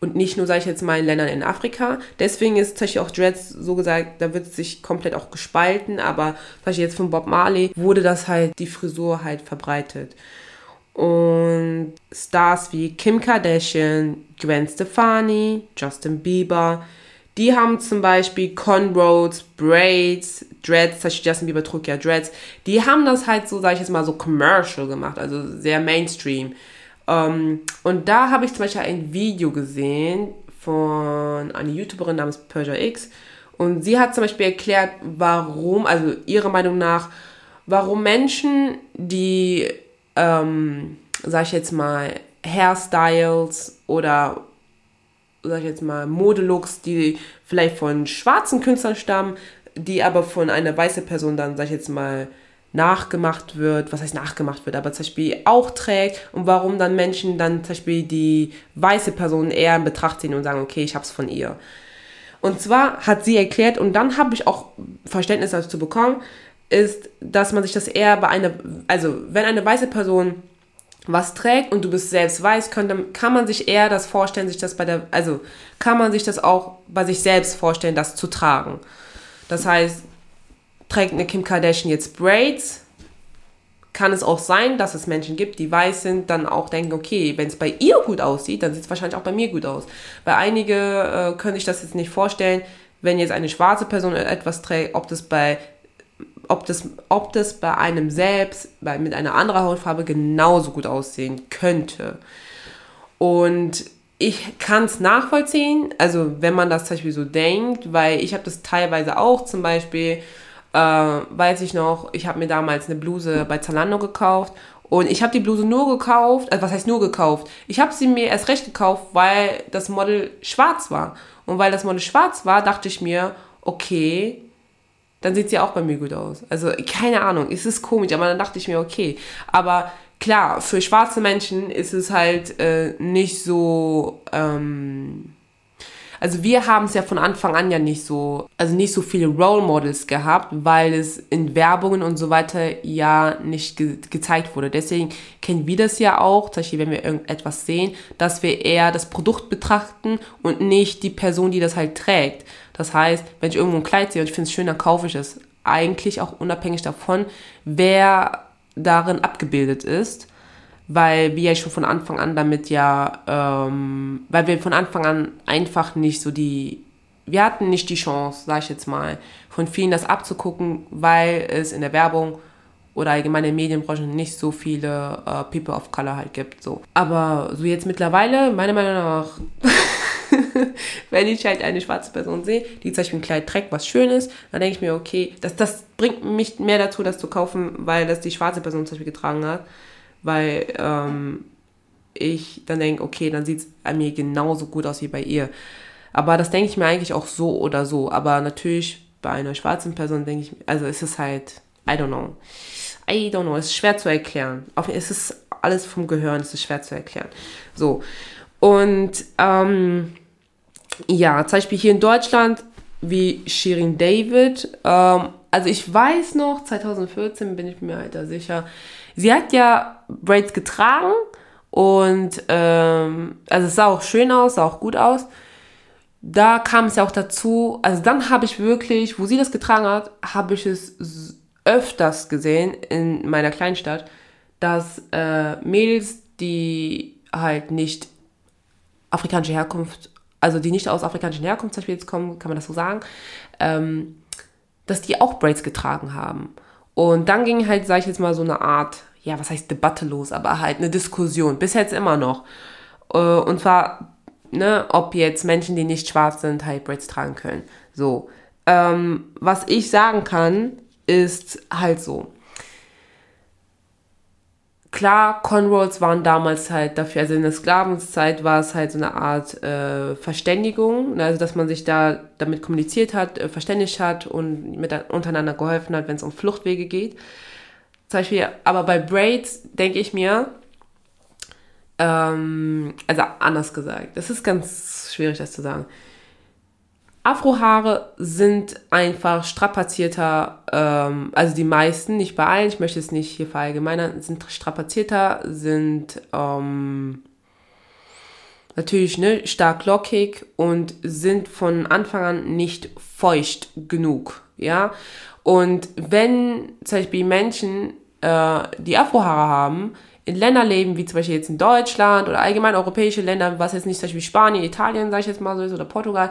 und nicht nur, sage ich jetzt mal, in Ländern in Afrika. Deswegen ist tatsächlich auch Dreads so gesagt, da wird es sich komplett auch gespalten, aber zum jetzt von Bob Marley wurde das halt, die Frisur halt verbreitet. Und Stars wie Kim Kardashian, Gwen Stefani, Justin Bieber, die haben zum Beispiel Conroads, Braids, Dreads, zum Justin Bieber trug ja Dreads, die haben das halt so, sag ich jetzt mal, so commercial gemacht, also sehr Mainstream. Um, ähm, und da habe ich zum Beispiel ein Video gesehen von einer YouTuberin namens Persia X und sie hat zum Beispiel erklärt, warum, also ihrer Meinung nach, warum Menschen, die ähm, sag ich jetzt mal, Hairstyles oder sag ich jetzt mal, Modelooks, die vielleicht von schwarzen Künstlern stammen, die aber von einer weißen Person dann, sag ich jetzt mal, nachgemacht wird, was heißt nachgemacht wird, aber zum Beispiel auch trägt. Und warum dann Menschen dann zum Beispiel die weiße Person eher in Betracht ziehen und sagen, okay, ich hab's von ihr. Und zwar hat sie erklärt, und dann habe ich auch Verständnis dazu bekommen, ist, dass man sich das eher bei einer, also wenn eine weiße Person was trägt und du bist selbst weiß, dann kann man sich eher das vorstellen, sich das bei der, also kann man sich das auch bei sich selbst vorstellen, das zu tragen. Das heißt, trägt eine Kim Kardashian jetzt Braids, kann es auch sein, dass es Menschen gibt, die weiß sind, dann auch denken, okay, wenn es bei ihr gut aussieht, dann sieht es wahrscheinlich auch bei mir gut aus. Weil einige äh, können sich das jetzt nicht vorstellen, wenn jetzt eine schwarze Person etwas trägt, ob das bei ob das, ob das bei einem selbst, bei, mit einer anderen Hautfarbe genauso gut aussehen könnte. Und ich kann es nachvollziehen, also wenn man das zum Beispiel so denkt, weil ich habe das teilweise auch zum Beispiel, äh, weiß ich noch, ich habe mir damals eine Bluse bei Zalando gekauft und ich habe die Bluse nur gekauft, also was heißt nur gekauft? Ich habe sie mir erst recht gekauft, weil das Model schwarz war. Und weil das Model schwarz war, dachte ich mir, okay, dann sieht sie auch bei mir gut aus. Also keine Ahnung, es ist komisch, aber dann dachte ich mir, okay. Aber klar, für schwarze Menschen ist es halt äh, nicht so. Ähm, also wir haben es ja von Anfang an ja nicht so, also nicht so viele Role Models gehabt, weil es in Werbungen und so weiter ja nicht ge gezeigt wurde. Deswegen kennen wir das ja auch, zum Beispiel wenn wir irgendetwas sehen, dass wir eher das Produkt betrachten und nicht die Person, die das halt trägt. Das heißt, wenn ich irgendwo ein Kleid sehe und ich finde es schön, dann kaufe ich es. Eigentlich auch unabhängig davon, wer darin abgebildet ist weil wir ja schon von Anfang an damit ja, ähm, weil wir von Anfang an einfach nicht so die, wir hatten nicht die Chance, sag ich jetzt mal, von vielen das abzugucken, weil es in der Werbung oder allgemein in der Medienbranche nicht so viele äh, People of Color halt gibt. So. Aber so jetzt mittlerweile, meiner Meinung nach, wenn ich halt eine schwarze Person sehe, die zum Beispiel ein Kleid trägt, was schön ist, dann denke ich mir, okay, das, das bringt mich mehr dazu, das zu kaufen, weil das die schwarze Person zum Beispiel getragen hat weil ähm, ich dann denke, okay, dann sieht es an mir genauso gut aus wie bei ihr. Aber das denke ich mir eigentlich auch so oder so. Aber natürlich bei einer schwarzen Person denke ich, also ist es halt, I don't know. I don't know, es ist schwer zu erklären. Es ist alles vom Gehirn, es ist schwer zu erklären. So. Und ähm, ja, zum Beispiel hier in Deutschland, wie Shirin David, ähm, also ich weiß noch, 2014 bin ich mir halt da sicher, sie hat ja Braids getragen und ähm, also es sah auch schön aus, sah auch gut aus. Da kam es ja auch dazu, also dann habe ich wirklich, wo sie das getragen hat, habe ich es öfters gesehen in meiner Kleinstadt, dass äh, Mädels, die halt nicht afrikanische Herkunft, also die nicht aus afrikanischer Herkunft zum Beispiel jetzt kommen, kann man das so sagen, ähm, dass die auch Braids getragen haben. Und dann ging halt, sag ich jetzt mal, so eine Art ja, was heißt Debatte los, aber halt eine Diskussion, bis jetzt immer noch. Äh, und zwar, ne, ob jetzt Menschen, die nicht schwarz sind, Hybrids tragen können. So. Ähm, was ich sagen kann, ist halt so. Klar, Conrolls waren damals halt dafür, also in der Sklavenzeit war es halt so eine Art äh, Verständigung, ne, also dass man sich da damit kommuniziert hat, äh, verständigt hat und mit, untereinander geholfen hat, wenn es um Fluchtwege geht. Zum Beispiel, aber bei Braids denke ich mir, ähm, also anders gesagt, das ist ganz schwierig, das zu sagen. Afrohaare sind einfach strapazierter, ähm, also die meisten, nicht bei allen, ich möchte es nicht hier verallgemeinern, sind strapazierter, sind ähm, natürlich ne, stark lockig und sind von Anfang an nicht feucht genug, ja. Und wenn zum Beispiel Menschen, äh, die Afrohaare haben, in Ländern leben, wie zum Beispiel jetzt in Deutschland oder allgemein europäische Länder, was jetzt nicht zum Beispiel Spanien, Italien, sage ich jetzt mal so ist, oder Portugal,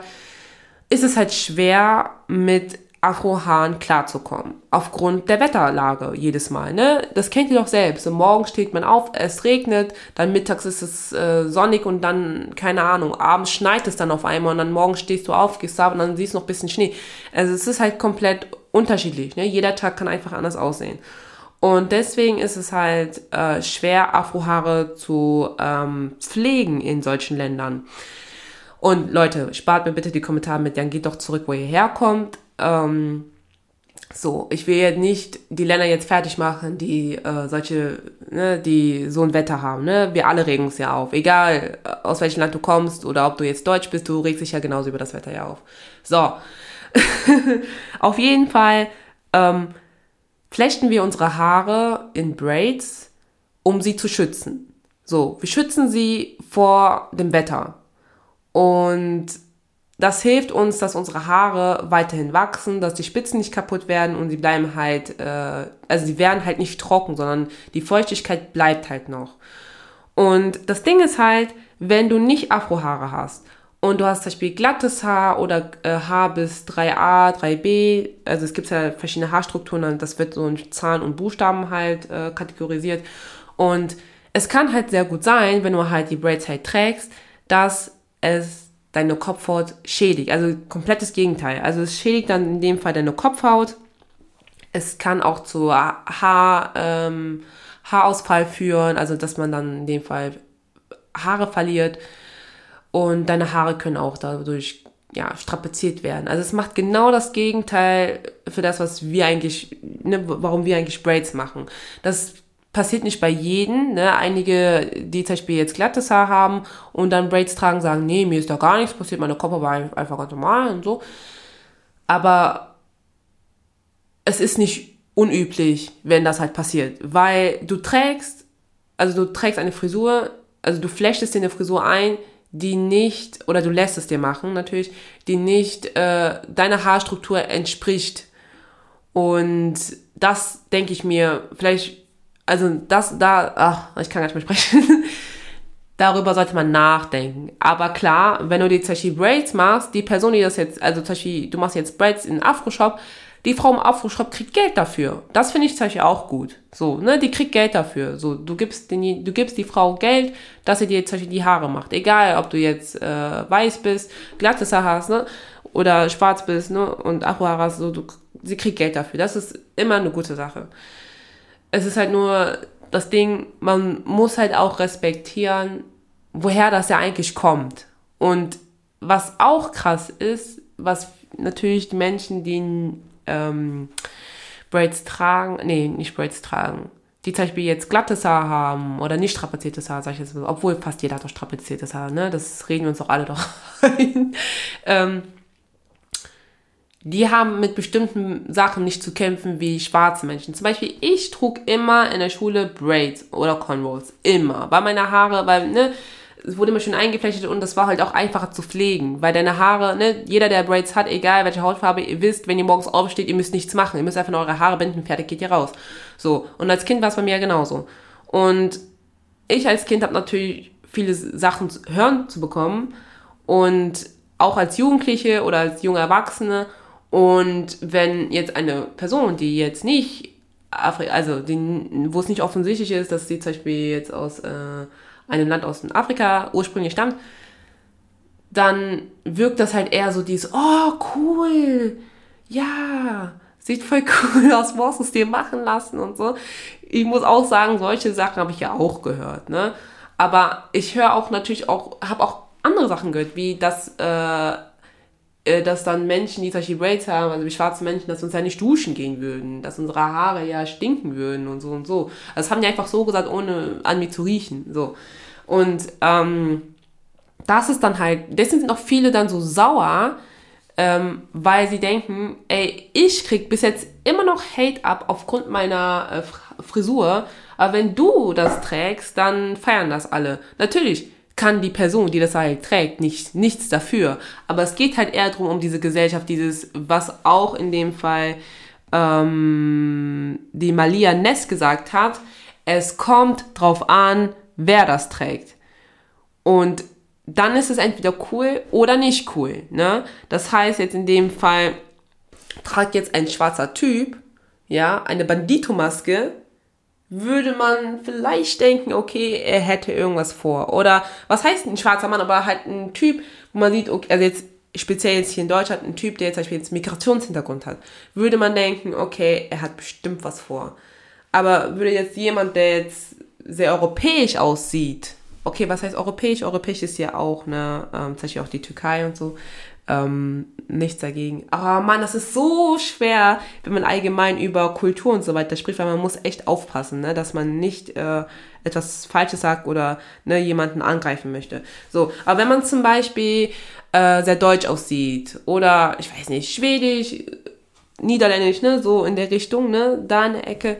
ist es halt schwer, mit Afrohaaren klarzukommen. Aufgrund der Wetterlage jedes Mal. Ne? Das kennt ihr doch selbst. So, morgen steht man auf, es regnet, dann mittags ist es äh, sonnig und dann, keine Ahnung, abends schneit es dann auf einmal und dann morgen stehst du auf, gehst ab und dann siehst du noch ein bisschen Schnee. Also es ist halt komplett unterschiedlich. Ne? Jeder Tag kann einfach anders aussehen. Und deswegen ist es halt äh, schwer, Afrohaare zu ähm, pflegen in solchen Ländern. Und Leute, spart mir bitte die Kommentare mit, dann geht doch zurück, wo ihr herkommt. Ähm, so, ich will jetzt nicht die Länder jetzt fertig machen, die äh, solche, ne, die so ein Wetter haben. Ne? Wir alle regen uns ja auf. Egal, äh, aus welchem Land du kommst oder ob du jetzt Deutsch bist, du regst dich ja genauso über das Wetter ja auf. So, auf jeden Fall ähm, flechten wir unsere Haare in Braids, um sie zu schützen. So, wir schützen sie vor dem Wetter. Und das hilft uns, dass unsere Haare weiterhin wachsen, dass die Spitzen nicht kaputt werden und sie bleiben halt, äh, also sie werden halt nicht trocken, sondern die Feuchtigkeit bleibt halt noch. Und das Ding ist halt, wenn du nicht Afrohaare hast und du hast zum Beispiel glattes Haar oder äh, Haar bis 3a, 3b, also es gibt ja verschiedene Haarstrukturen das wird so in Zahlen und Buchstaben halt äh, kategorisiert. Und es kann halt sehr gut sein, wenn du halt die Braids halt trägst, dass es deine Kopfhaut schädigt. Also komplettes Gegenteil. Also es schädigt dann in dem Fall deine Kopfhaut. Es kann auch zu Haar, ähm, Haarausfall führen, also dass man dann in dem Fall Haare verliert und deine Haare können auch dadurch ja, strapaziert werden. Also es macht genau das Gegenteil für das, was wir eigentlich, ne, warum wir eigentlich Braids machen. Das passiert nicht bei jedem. Ne? Einige, die zum Beispiel jetzt glattes Haar haben und dann Braids tragen, sagen, nee, mir ist da gar nichts passiert, meine Kopf war einfach ganz normal und so. Aber es ist nicht unüblich, wenn das halt passiert, weil du trägst, also du trägst eine Frisur, also du flechtest dir eine Frisur ein, die nicht, oder du lässt es dir machen natürlich, die nicht äh, deiner Haarstruktur entspricht. Und das denke ich mir, vielleicht, also das da, ach, ich kann gar nicht mehr sprechen. Darüber sollte man nachdenken. Aber klar, wenn du die zum Braids machst, die Person, die das jetzt, also zum du machst jetzt Braids in Afro-Shop, die Frau im Afro-Shop kriegt Geld dafür. Das finde ich zum auch gut. So, ne, die kriegt Geld dafür. So, du gibst, den, du gibst die Frau Geld, dass sie dir zum die Haare macht. Egal, ob du jetzt äh, weiß bist, glattes Haar hast, ne, oder schwarz bist, ne, und Afro-Haare hast, so, du, sie kriegt Geld dafür. Das ist immer eine gute Sache. Es ist halt nur das Ding, man muss halt auch respektieren, woher das ja eigentlich kommt. Und was auch krass ist, was natürlich die Menschen, die ähm, Braids tragen, nee, nicht Braids tragen, die zum Beispiel jetzt glattes Haar haben oder nicht strapaziertes Haar, sag ich jetzt obwohl fast jeder hat doch strapaziertes Haar, ne? Das reden wir uns doch alle doch ein. ähm, die haben mit bestimmten Sachen nicht zu kämpfen wie schwarze Menschen. Zum Beispiel, ich trug immer in der Schule Braids oder Cornrows. Immer. Weil meine Haare, weil, ne, es wurde immer schön eingeflechtet und das war halt auch einfacher zu pflegen, weil deine Haare, ne, jeder, der Braids hat, egal welche Hautfarbe, ihr wisst, wenn ihr morgens aufsteht, ihr müsst nichts machen, ihr müsst einfach nur eure Haare binden, fertig geht ihr raus. So, und als Kind war es bei mir genauso. Und ich als Kind habe natürlich viele Sachen hören zu bekommen und auch als Jugendliche oder als junge Erwachsene und wenn jetzt eine Person, die jetzt nicht, Afri also die, wo es nicht offensichtlich ist, dass sie zum Beispiel jetzt aus äh, einem Land aus Afrika ursprünglich stammt, dann wirkt das halt eher so dieses, oh cool, ja, sieht voll cool aus, musst es dir machen lassen und so. Ich muss auch sagen, solche Sachen habe ich ja auch gehört, ne? Aber ich höre auch natürlich auch, habe auch andere Sachen gehört, wie dass, äh, äh, dass dann Menschen, die Beispiel Braids haben, also wie schwarze Menschen, dass uns ja nicht duschen gehen würden, dass unsere Haare ja stinken würden und so und so. Also das haben die einfach so gesagt, ohne an mir zu riechen, so. Und ähm, das ist dann halt, deswegen sind auch viele dann so sauer, ähm, weil sie denken, ey, ich krieg bis jetzt immer noch Hate ab aufgrund meiner äh, Frisur, aber wenn du das trägst, dann feiern das alle. Natürlich kann die Person, die das halt trägt, nicht, nichts dafür, aber es geht halt eher darum, um diese Gesellschaft, dieses, was auch in dem Fall ähm, die Malia Ness gesagt hat, es kommt drauf an, wer das trägt. Und dann ist es entweder cool oder nicht cool. Ne? Das heißt jetzt in dem Fall, tragt jetzt ein schwarzer Typ, ja, eine Bandito-Maske, würde man vielleicht denken, okay, er hätte irgendwas vor. Oder was heißt ein schwarzer Mann, aber halt ein Typ, wo man sieht, okay, also jetzt speziell jetzt hier in Deutschland, ein Typ, der jetzt zum Beispiel jetzt Migrationshintergrund hat, würde man denken, okay, er hat bestimmt was vor. Aber würde jetzt jemand, der jetzt sehr europäisch aussieht, okay, was heißt europäisch? Europäisch ist ja auch, ne, ähm, zum Beispiel auch die Türkei und so, ähm, nichts dagegen. Aber Mann, das ist so schwer, wenn man allgemein über Kultur und so weiter spricht, weil man muss echt aufpassen, ne, dass man nicht äh, etwas Falsches sagt oder ne, jemanden angreifen möchte. So, aber wenn man zum Beispiel äh, sehr deutsch aussieht oder, ich weiß nicht, schwedisch, niederländisch, ne, so in der Richtung, ne, da in der Ecke,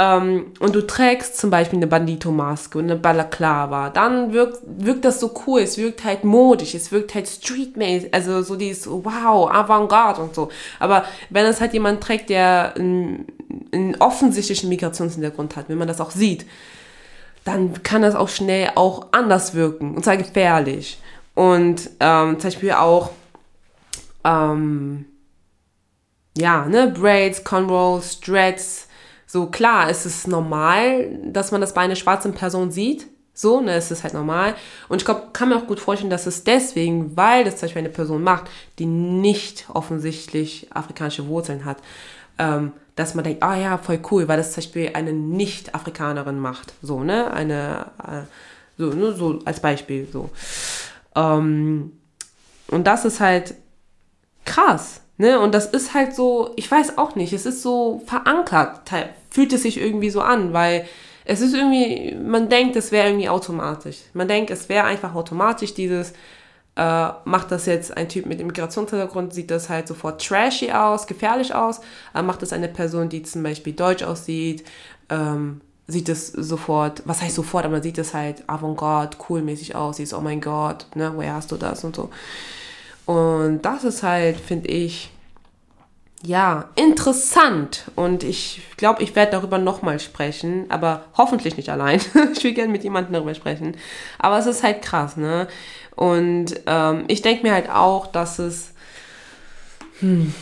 ähm, und du trägst zum Beispiel eine Bandito-Maske und eine Balaklava, dann wirkt, wirkt das so cool, es wirkt halt modisch, es wirkt halt streetmäßig, also so dieses wow, Avantgarde und so. Aber wenn es halt jemand trägt, der einen, einen offensichtlichen Migrationshintergrund hat, wenn man das auch sieht, dann kann das auch schnell auch anders wirken. Und zwar gefährlich. Und ähm, zum Beispiel auch ähm, ja, ne, Braids, Conrows, Dreads, so klar, es ist normal, dass man das bei einer schwarzen Person sieht. So, ne, es ist halt normal. Und ich glaube, kann mir auch gut vorstellen, dass es deswegen, weil das zum Beispiel eine Person macht, die nicht offensichtlich afrikanische Wurzeln hat, ähm, dass man denkt, ah ja, voll cool, weil das zum Beispiel eine Nicht-Afrikanerin macht. So, ne, eine, äh, so, ne, so als Beispiel, so. Ähm, und das ist halt krass. Ne? Und das ist halt so, ich weiß auch nicht, es ist so verankert, fühlt es sich irgendwie so an, weil es ist irgendwie, man denkt, es wäre irgendwie automatisch. Man denkt, es wäre einfach automatisch dieses, äh, macht das jetzt ein Typ mit Immigrationshintergrund, sieht das halt sofort trashy aus, gefährlich aus. Äh, macht das eine Person, die zum Beispiel deutsch aussieht, ähm, sieht es sofort, was heißt sofort, aber man sieht es halt Avantgarde, coolmäßig aus, sieht oh mein Gott, ne, woher hast du das und so. Und das ist halt, finde ich, ja, interessant. Und ich glaube, ich werde darüber nochmal sprechen, aber hoffentlich nicht allein. ich will gerne mit jemandem darüber sprechen. Aber es ist halt krass, ne? Und ähm, ich denke mir halt auch, dass es, hm,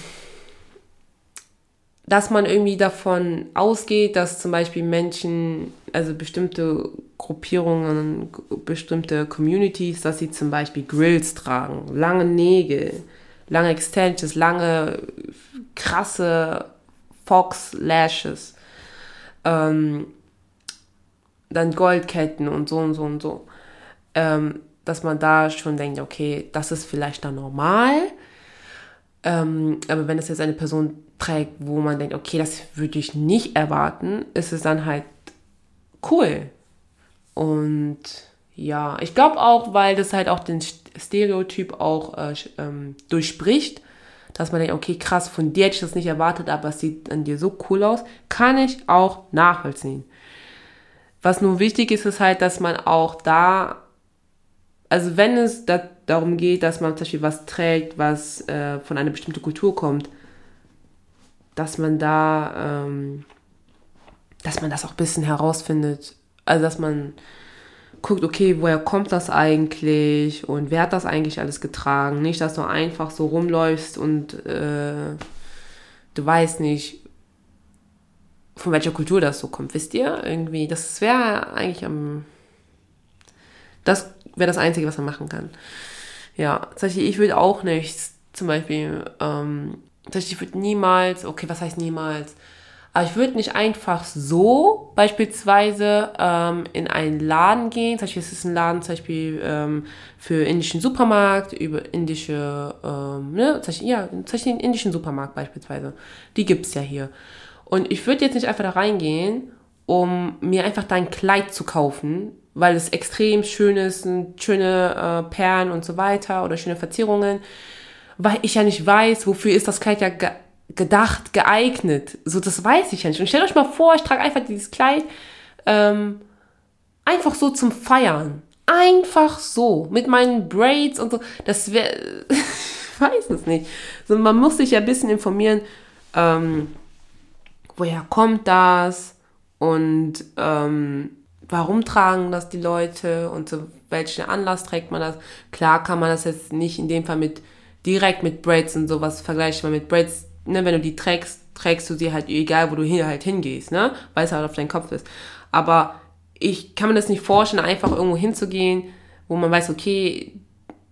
dass man irgendwie davon ausgeht, dass zum Beispiel Menschen, also bestimmte Gruppierungen, bestimmte Communities, dass sie zum Beispiel Grills tragen, lange Nägel, lange Extensions, lange krasse Fox Lashes, ähm, dann Goldketten und so und so und so, ähm, dass man da schon denkt, okay, das ist vielleicht dann normal, ähm, aber wenn es jetzt eine Person trägt, wo man denkt, okay, das würde ich nicht erwarten, ist es dann halt cool. Und ja, ich glaube auch, weil das halt auch den Stereotyp auch äh, ähm, durchspricht, dass man denkt, okay, krass, von dir hätte ich das nicht erwartet, aber es sieht an dir so cool aus, kann ich auch nachvollziehen. Was nun wichtig ist, ist halt, dass man auch da, also wenn es da, darum geht, dass man zum Beispiel was trägt, was äh, von einer bestimmten Kultur kommt, dass man da, ähm, dass man das auch ein bisschen herausfindet. Also, dass man guckt, okay, woher kommt das eigentlich und wer hat das eigentlich alles getragen? Nicht, dass du einfach so rumläufst und äh, du weißt nicht, von welcher Kultur das so kommt. Wisst ihr? Irgendwie, das wäre eigentlich am. Das wäre das Einzige, was man machen kann. Ja, tatsächlich, ich würde auch nicht zum Beispiel ähm, ich würde niemals, okay, was heißt niemals? Aber ich würde nicht einfach so beispielsweise ähm, in einen Laden gehen. Zum Beispiel, es ist ein Laden zum Beispiel ähm, für indischen Supermarkt, über indische, ähm, ne, zum Beispiel, ja, zum Beispiel den indischen Supermarkt beispielsweise. Die gibt es ja hier. Und ich würde jetzt nicht einfach da reingehen, um mir einfach dein Kleid zu kaufen, weil es extrem schön ist, schöne äh, Perlen und so weiter oder schöne Verzierungen weil ich ja nicht weiß, wofür ist das Kleid ja ge gedacht, geeignet. So, das weiß ich ja nicht. Und stellt euch mal vor, ich trage einfach dieses Kleid ähm, einfach so zum Feiern. Einfach so. Mit meinen Braids und so. Das wäre. ich weiß es nicht. So, man muss sich ja ein bisschen informieren, ähm, woher kommt das und ähm, warum tragen das die Leute und zu welchem Anlass trägt man das. Klar kann man das jetzt nicht in dem Fall mit direkt mit Braids und sowas vergleiche mal mit Braids, ne, wenn du die trägst, trägst du sie halt egal, wo du hier halt hingehst, ne, weil es halt auf deinem Kopf ist. Aber ich kann mir das nicht vorstellen, einfach irgendwo hinzugehen, wo man weiß, okay,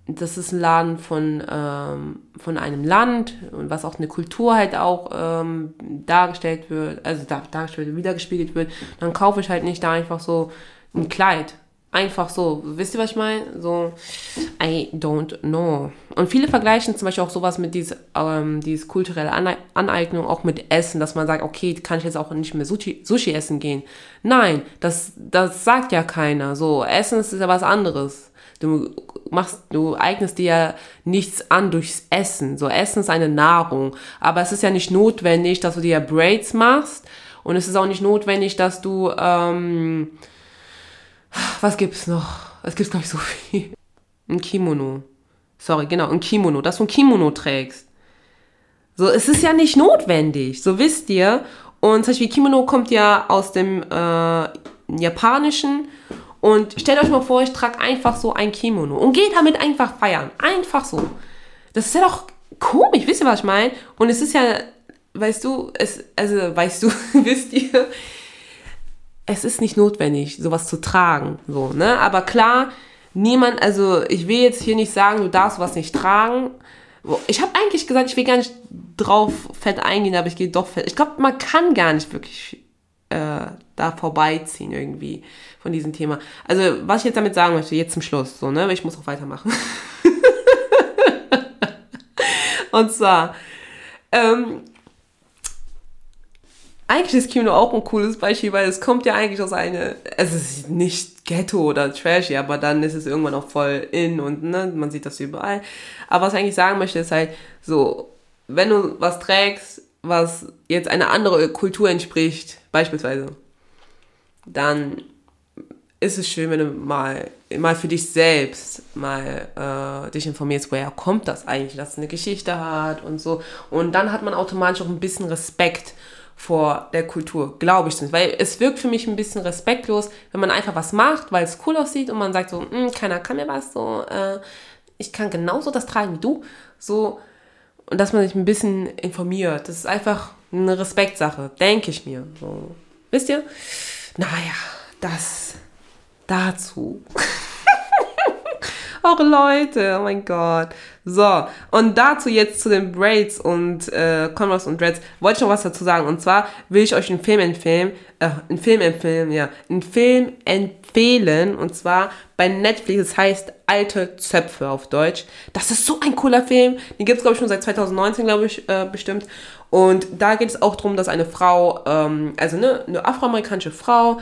das ist ein Laden von, ähm, von einem Land und was auch eine Kultur halt auch ähm, dargestellt wird, also da, dargestellt wird, wiedergespiegelt wird, dann kaufe ich halt nicht da einfach so ein Kleid, Einfach so. Wisst ihr, was ich meine? So, I don't know. Und viele vergleichen zum Beispiel auch sowas mit dieses, ähm, dieses kulturelle Aneignung auch mit Essen, dass man sagt, okay, kann ich jetzt auch nicht mehr Sushi, Sushi essen gehen. Nein, das, das sagt ja keiner. So, Essen ist ja was anderes. Du machst, du eignest dir ja nichts an durchs Essen. So, Essen ist eine Nahrung. Aber es ist ja nicht notwendig, dass du dir Braids machst. Und es ist auch nicht notwendig, dass du, ähm, was gibt's noch? Es gibt gar nicht so viel. Ein Kimono. Sorry, genau, ein Kimono. Dass du ein Kimono trägst. So, es ist ja nicht notwendig. So wisst ihr. Und zum Beispiel Kimono kommt ja aus dem äh, Japanischen. Und stellt euch mal vor, ich trage einfach so ein Kimono und geht damit einfach feiern. Einfach so. Das ist ja doch komisch, wisst ihr, was ich meine? Und es ist ja, weißt du, es, also, weißt du, wisst ihr, es ist nicht notwendig, sowas zu tragen, so, ne? Aber klar, niemand, also ich will jetzt hier nicht sagen, du darfst was nicht tragen. Ich habe eigentlich gesagt, ich will gar nicht drauf fett eingehen, aber ich gehe doch fett. Ich glaube, man kann gar nicht wirklich äh, da vorbeiziehen irgendwie von diesem Thema. Also, was ich jetzt damit sagen möchte, jetzt zum Schluss, so, ne? Ich muss auch weitermachen. Und zwar, ähm, eigentlich ist Kino auch ein cooles Beispiel, weil es kommt ja eigentlich aus einer, es ist nicht Ghetto oder trashy, aber dann ist es irgendwann auch voll in und ne, man sieht das überall. Aber was ich eigentlich sagen möchte, ist halt so, wenn du was trägst, was jetzt eine andere Kultur entspricht, beispielsweise, dann ist es schön, wenn du mal, mal für dich selbst mal äh, dich informierst, woher kommt das eigentlich, dass es eine Geschichte hat und so. Und dann hat man automatisch auch ein bisschen Respekt vor der Kultur, glaube ich. Weil es wirkt für mich ein bisschen respektlos, wenn man einfach was macht, weil es cool aussieht und man sagt so, hm, keiner kann mir was, so, äh, ich kann genauso das tragen wie du. So, und dass man sich ein bisschen informiert. Das ist einfach eine Respektsache, denke ich mir. So. Wisst ihr? Naja, das dazu. Auch Leute, oh mein Gott. So, und dazu jetzt zu den Braids und äh, Converse und Dreads wollte ich noch was dazu sagen. Und zwar will ich euch einen Film empfehlen, äh, einen Film empfehlen, ja, einen Film empfehlen. Und zwar bei Netflix, das heißt Alte Zöpfe auf Deutsch. Das ist so ein cooler Film. Den gibt es, glaube ich, schon seit 2019, glaube ich, äh, bestimmt. Und da geht es auch darum, dass eine Frau, ähm, also ne, eine afroamerikanische Frau,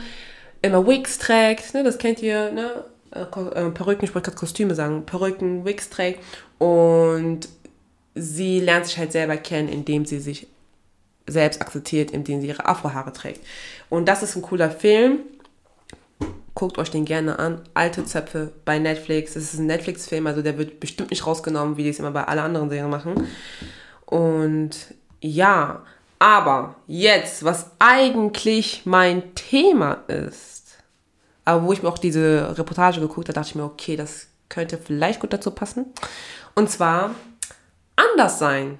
immer Wigs trägt, ne, das kennt ihr, ne, äh, äh, Perücken, ich wollte gerade Kostüme sagen, Perücken, Wigs trägt und sie lernt sich halt selber kennen, indem sie sich selbst akzeptiert, indem sie ihre Afrohaare trägt. Und das ist ein cooler Film. Guckt euch den gerne an. Alte Zöpfe bei Netflix. Das ist ein Netflix-Film, also der wird bestimmt nicht rausgenommen, wie die es immer bei allen anderen Serien machen. Und ja, aber jetzt, was eigentlich mein Thema ist, aber wo ich mir auch diese Reportage geguckt habe, dachte ich mir, okay, das könnte vielleicht gut dazu passen. Und zwar anders sein.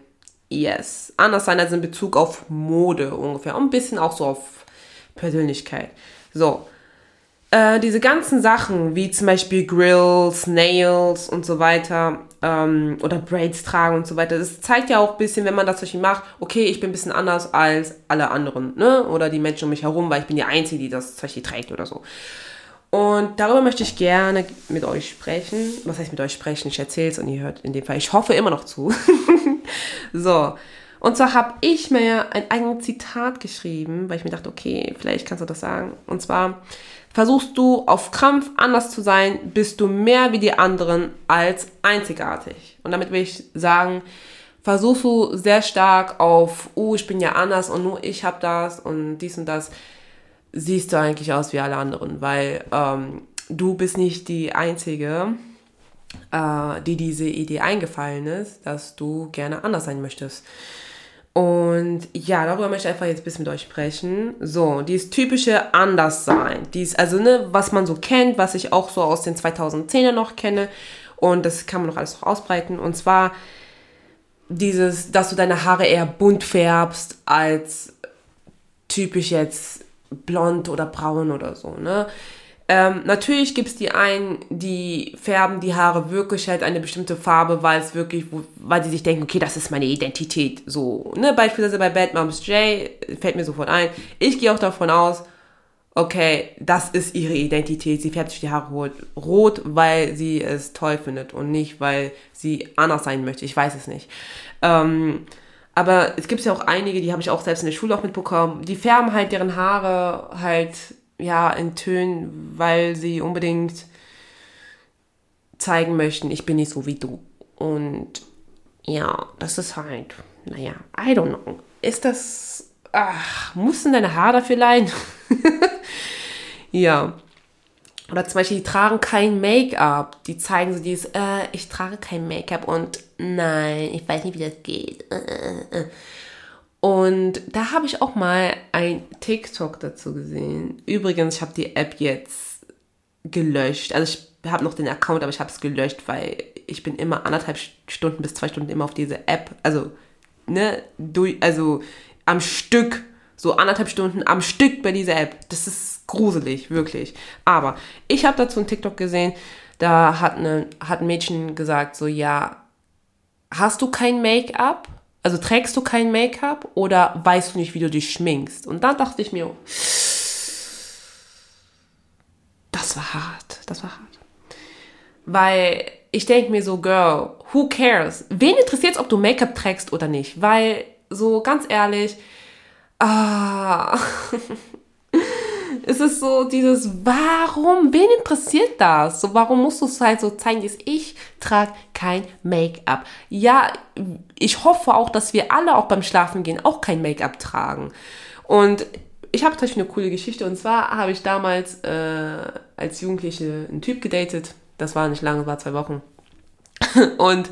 Yes. Anders sein also in Bezug auf Mode ungefähr. Und ein bisschen auch so auf Persönlichkeit. So. Äh, diese ganzen Sachen, wie zum Beispiel Grills, Nails und so weiter, ähm, oder Braids tragen und so weiter, das zeigt ja auch ein bisschen, wenn man das solche macht, okay, ich bin ein bisschen anders als alle anderen, ne? Oder die Menschen um mich herum, weil ich bin die Einzige, die das solche trägt oder so. Und darüber möchte ich gerne mit euch sprechen. Was heißt mit euch sprechen? Ich erzähle es und ihr hört in dem Fall, ich hoffe immer noch zu. so. Und zwar habe ich mir ein eigenes Zitat geschrieben, weil ich mir dachte, okay, vielleicht kannst du das sagen. Und zwar, versuchst du auf Krampf anders zu sein, bist du mehr wie die anderen als einzigartig. Und damit will ich sagen, versuchst du sehr stark auf, oh, ich bin ja anders und nur ich habe das und dies und das siehst du eigentlich aus wie alle anderen, weil ähm, du bist nicht die Einzige, äh, die diese Idee eingefallen ist, dass du gerne anders sein möchtest. Und ja, darüber möchte ich einfach jetzt ein bisschen mit euch sprechen. So, dieses typische Anderssein. Dies, also, ne, was man so kennt, was ich auch so aus den 2010er noch kenne. Und das kann man noch alles noch ausbreiten. Und zwar dieses, dass du deine Haare eher bunt färbst als typisch jetzt blond oder braun oder so, ne? Ähm, natürlich gibt es die einen, die färben die Haare wirklich halt eine bestimmte Farbe, weil es wirklich, weil sie sich denken, okay, das ist meine Identität. So, ne, beispielsweise bei Bad Moms J fällt mir sofort ein. Ich gehe auch davon aus, okay, das ist ihre Identität. Sie färbt sich die Haare rot, rot, weil sie es toll findet und nicht, weil sie anders sein möchte. Ich weiß es nicht. Ähm, aber es gibt ja auch einige, die habe ich auch selbst in der Schule auch mitbekommen, die färben halt deren Haare halt, ja, in Tönen, weil sie unbedingt zeigen möchten, ich bin nicht so wie du. Und ja, das ist halt, naja, I don't know. Ist das, ach, mussten deine Haare dafür leiden? ja. Oder zum Beispiel, die tragen kein Make-up. Die zeigen so dieses, äh, ich trage kein Make-up und nein, ich weiß nicht, wie das geht. Äh, äh, äh. Und da habe ich auch mal ein TikTok dazu gesehen. Übrigens, ich habe die App jetzt gelöscht. Also ich habe noch den Account, aber ich habe es gelöscht, weil ich bin immer anderthalb Stunden bis zwei Stunden immer auf diese App. Also, ne, du, also am Stück, so anderthalb Stunden am Stück bei dieser App. Das ist gruselig, wirklich. Aber ich habe dazu ein TikTok gesehen, da hat, eine, hat ein Mädchen gesagt, so ja, hast du kein Make-up? Also trägst du kein Make-up oder weißt du nicht, wie du dich schminkst? Und dann dachte ich mir, das war hart, das war hart. Weil ich denke mir so, Girl, who cares? Wen interessiert es, ob du Make-up trägst oder nicht? Weil, so ganz ehrlich, ah, es ist so dieses, warum, wen interessiert das? So, warum musst du es halt so zeigen, dass ich trage kein Make-up? Ja, ich hoffe auch, dass wir alle auch beim Schlafen gehen auch kein Make-up tragen. Und ich habe tatsächlich eine coole Geschichte und zwar habe ich damals äh, als Jugendliche einen Typ gedatet. Das war nicht lange, war zwei Wochen. und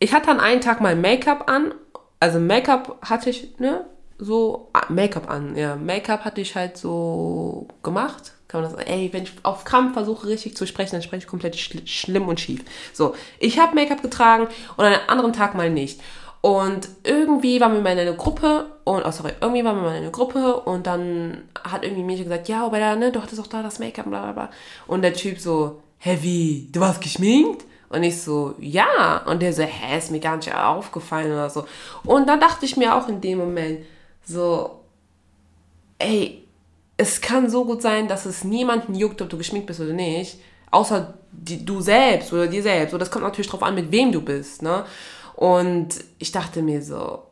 ich hatte dann einen Tag mal Make-up an. Also Make-up hatte ich, ne? So, ah, Make-up an, ja. Make-up hatte ich halt so gemacht. Kann man das, ey, wenn ich auf Krampf versuche richtig zu sprechen, dann spreche ich komplett schl schlimm und schief. So, ich habe Make-up getragen und an einem anderen Tag mal nicht. Und irgendwie waren wir mal in einer Gruppe und, oh sorry, irgendwie waren wir mal in einer Gruppe und dann hat irgendwie ein Mädchen gesagt, ja, aber da, ne, du hattest auch da das Make-up, bla bla bla. Und der Typ so, heavy, du warst geschminkt? Und ich so, ja. Und der so, hä, ist mir gar nicht aufgefallen oder so. Und dann dachte ich mir auch in dem Moment so, ey, es kann so gut sein, dass es niemanden juckt, ob du geschminkt bist oder nicht. Außer die, du selbst oder dir selbst. Und das kommt natürlich drauf an, mit wem du bist, ne? Und ich dachte mir so,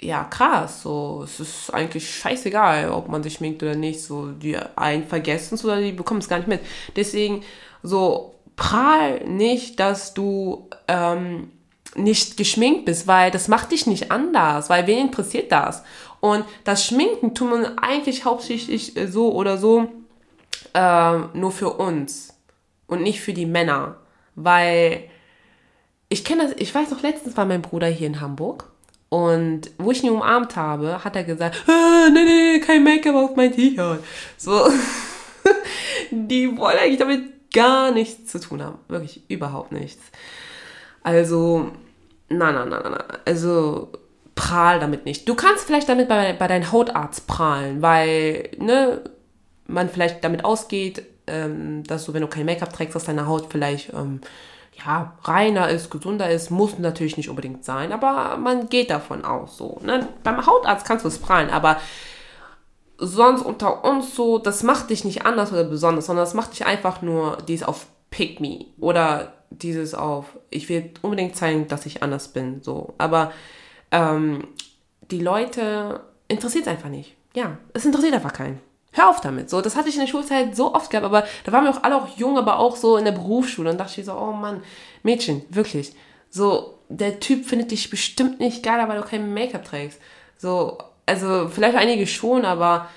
ja, krass, so, es ist eigentlich scheißegal, ob man sich schminkt oder nicht, so, die einen vergessen es oder die bekommen es gar nicht mit. Deswegen, so, prahl nicht, dass du ähm, nicht geschminkt bist, weil das macht dich nicht anders, weil wen interessiert das? Und das Schminken tut man eigentlich hauptsächlich äh, so oder so äh, nur für uns und nicht für die Männer, weil ich kenne das, ich weiß noch, letztens war mein Bruder hier in Hamburg und wo ich ihn umarmt habe, hat er gesagt, ah, nee, nee, kein Make-up auf mein T-Shirt. So, die wollen eigentlich damit gar nichts zu tun haben. Wirklich überhaupt nichts. Also, nein, nein, nein, nein. Also, prahl damit nicht. Du kannst vielleicht damit bei, bei deinem Hautarzt prahlen, weil, ne, man vielleicht damit ausgeht, ähm, dass du, wenn du kein Make-up trägst, dass deine Haut vielleicht, ähm, ja, reiner ist, gesunder ist, muss natürlich nicht unbedingt sein, aber man geht davon aus so. Ne? Beim Hautarzt kannst du es prahlen, aber sonst unter uns so, das macht dich nicht anders oder besonders, sondern das macht dich einfach nur dies auf Pick Me oder dieses auf, ich will unbedingt zeigen, dass ich anders bin, so. Aber ähm, die Leute interessiert es einfach nicht. Ja, es interessiert einfach keinen. Hör auf damit. So, das hatte ich in der Schulzeit so oft gehabt, aber da waren wir auch alle auch jung, aber auch so in der Berufsschule und dachte ich so, oh Mann, Mädchen, wirklich. So, der Typ findet dich bestimmt nicht geil, weil du kein Make-up trägst. So, also vielleicht einige schon, aber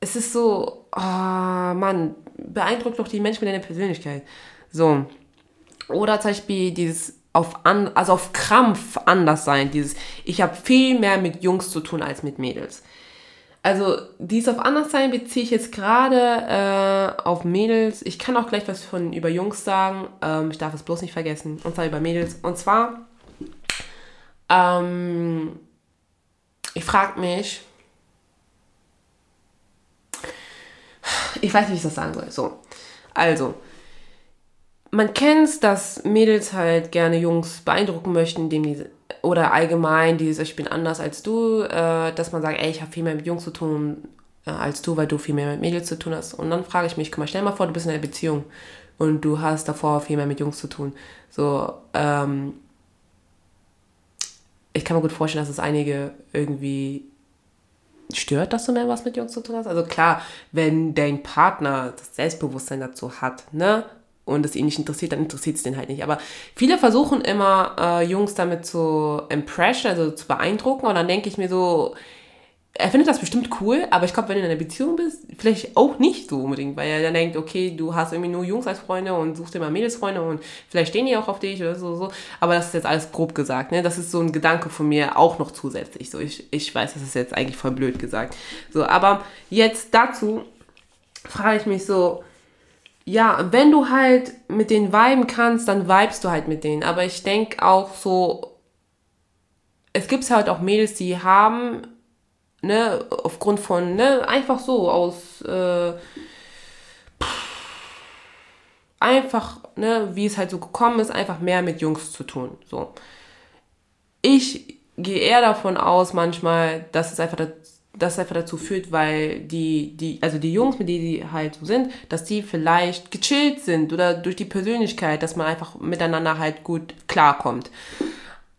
es ist so, oh Mann, beeindruckt doch die Menschen mit deiner Persönlichkeit. So. Oder zum Beispiel dieses auf, an, also auf Krampf anders sein, dieses, ich habe viel mehr mit Jungs zu tun als mit Mädels. Also dies auf anders sein beziehe ich jetzt gerade äh, auf Mädels. Ich kann auch gleich was von über Jungs sagen. Ähm, ich darf es bloß nicht vergessen. Und zwar über Mädels. Und zwar ähm, ich frage mich, ich weiß nicht, wie ich das sagen soll. So, also, man kennt es, dass Mädels halt gerne Jungs beeindrucken möchten, indem die, oder allgemein dieses, ich bin anders als du, äh, dass man sagt, ey, ich habe viel mehr mit Jungs zu tun äh, als du, weil du viel mehr mit Mädels zu tun hast. Und dann frage ich mich, guck mal, stell mal vor, du bist in einer Beziehung und du hast davor viel mehr mit Jungs zu tun. So, ähm, ich kann mir gut vorstellen, dass es einige irgendwie stört, dass du mehr was mit Jungs zu tun hast. Also klar, wenn dein Partner das Selbstbewusstsein dazu hat, ne? Und es ihn nicht interessiert, dann interessiert es den halt nicht. Aber viele versuchen immer, äh, Jungs damit zu impressen, also zu beeindrucken. Und dann denke ich mir so, er findet das bestimmt cool, aber ich glaube, wenn du in einer Beziehung bist, vielleicht auch nicht so unbedingt, weil er dann denkt, okay, du hast irgendwie nur Jungs als Freunde und suchst immer Mädelsfreunde und vielleicht stehen die auch auf dich oder so, so. Aber das ist jetzt alles grob gesagt, ne? Das ist so ein Gedanke von mir auch noch zusätzlich. So, ich, ich weiß, das ist jetzt eigentlich voll blöd gesagt. So, aber jetzt dazu frage ich mich so, ja, wenn du halt mit denen viben kannst, dann vibest du halt mit denen. Aber ich denke auch so, es gibt halt auch Mädels, die haben ne, aufgrund von, ne, einfach so aus, äh, einfach, ne, wie es halt so gekommen ist, einfach mehr mit Jungs zu tun, so. Ich gehe eher davon aus manchmal, dass es einfach das einfach dazu führt, weil die, die, also die Jungs, mit denen die halt so sind, dass die vielleicht gechillt sind oder durch die Persönlichkeit, dass man einfach miteinander halt gut klarkommt.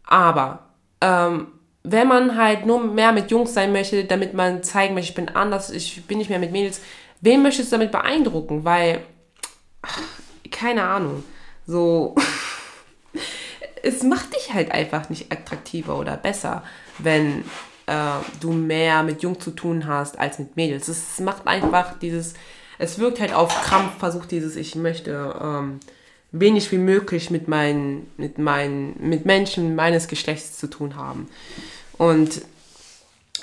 Aber ähm, wenn man halt nur mehr mit Jungs sein möchte, damit man zeigen möchte, ich bin anders, ich bin nicht mehr mit Mädels, wen möchtest du damit beeindrucken? Weil, keine Ahnung, so, es macht dich halt einfach nicht attraktiver oder besser, wenn äh, du mehr mit Jungs zu tun hast als mit Mädels. Es macht einfach dieses, es wirkt halt auf Krampf, versucht dieses, ich möchte ähm, wenig wie möglich mit meinen, mit meinen, mit Menschen meines Geschlechts zu tun haben. Und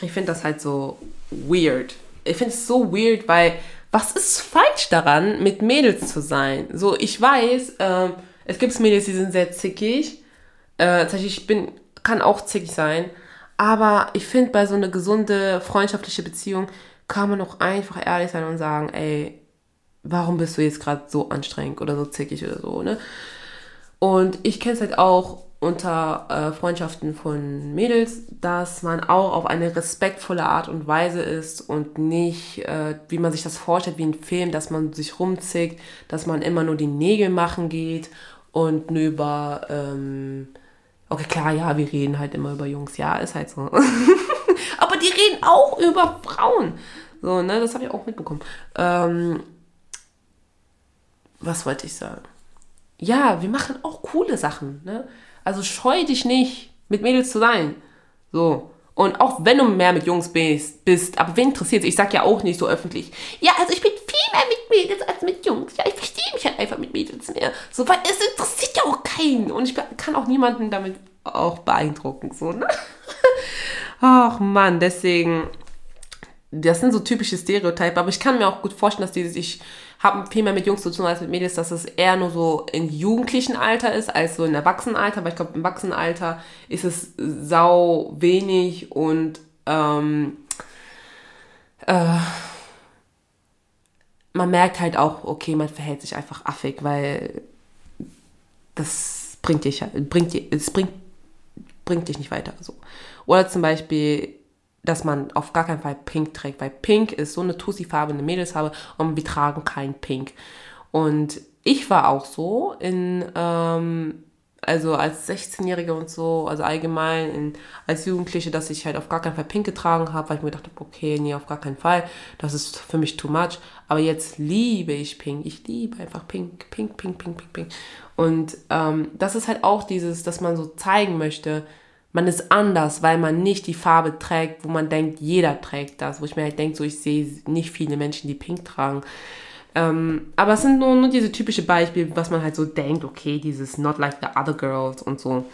ich finde das halt so weird. Ich finde es so weird, weil was ist falsch daran, mit Mädels zu sein? So, ich weiß, äh, es gibt Mädels, die sind sehr zickig. Äh, tatsächlich, ich bin, kann auch zickig sein. Aber ich finde, bei so einer gesunde, freundschaftliche Beziehung kann man auch einfach ehrlich sein und sagen, ey, warum bist du jetzt gerade so anstrengend oder so zickig oder so, ne? Und ich kenne es halt auch unter äh, Freundschaften von Mädels, dass man auch auf eine respektvolle Art und Weise ist und nicht, äh, wie man sich das vorstellt, wie ein Film, dass man sich rumzickt, dass man immer nur die Nägel machen geht und nur über, ähm, okay, klar, ja, wir reden halt immer über Jungs, ja, ist halt so. Aber die reden auch über Frauen. So, ne, das habe ich auch mitbekommen. Ähm, was wollte ich sagen? Ja, wir machen auch coole Sachen, ne? Also scheu dich nicht, mit Mädels zu sein. So. Und auch wenn du mehr mit Jungs bist, aber wen interessiert Ich sag ja auch nicht so öffentlich. Ja, also ich bin viel mehr mit Mädels als mit Jungs. Ja, ich verstehe mich halt einfach mit Mädels mehr. So, weil es interessiert ja auch keinen. Und ich kann auch niemanden damit auch beeindrucken. So, ne? Ach Mann, deswegen, das sind so typische Stereotype, aber ich kann mir auch gut vorstellen, dass die sich haben viel mehr mit Jungs zu tun als mit Mädels, dass es eher nur so im jugendlichen Alter ist, als so im Erwachsenenalter, weil ich glaube, im Erwachsenenalter ist es sau wenig und ähm, äh, man merkt halt auch, okay, man verhält sich einfach affig, weil das bringt dich, bringt, es bringt, bringt dich nicht weiter. So. Oder zum Beispiel dass man auf gar keinen Fall Pink trägt, weil Pink ist so eine Tussi-farbene Mädelsfarbe und wir tragen kein Pink. Und ich war auch so in, ähm, also als 16-Jährige und so, also allgemein in, als Jugendliche, dass ich halt auf gar keinen Fall Pink getragen habe, weil ich mir gedacht habe, okay, nee, auf gar keinen Fall, das ist für mich too much. Aber jetzt liebe ich Pink, ich liebe einfach Pink, Pink, Pink, Pink, Pink, Pink. Und ähm, das ist halt auch dieses, dass man so zeigen möchte, man ist anders, weil man nicht die Farbe trägt, wo man denkt, jeder trägt das. Wo ich mir halt denke, so ich sehe nicht viele Menschen, die pink tragen. Ähm, aber es sind nur, nur diese typische Beispiele, was man halt so denkt, okay, dieses not like the other girls und so.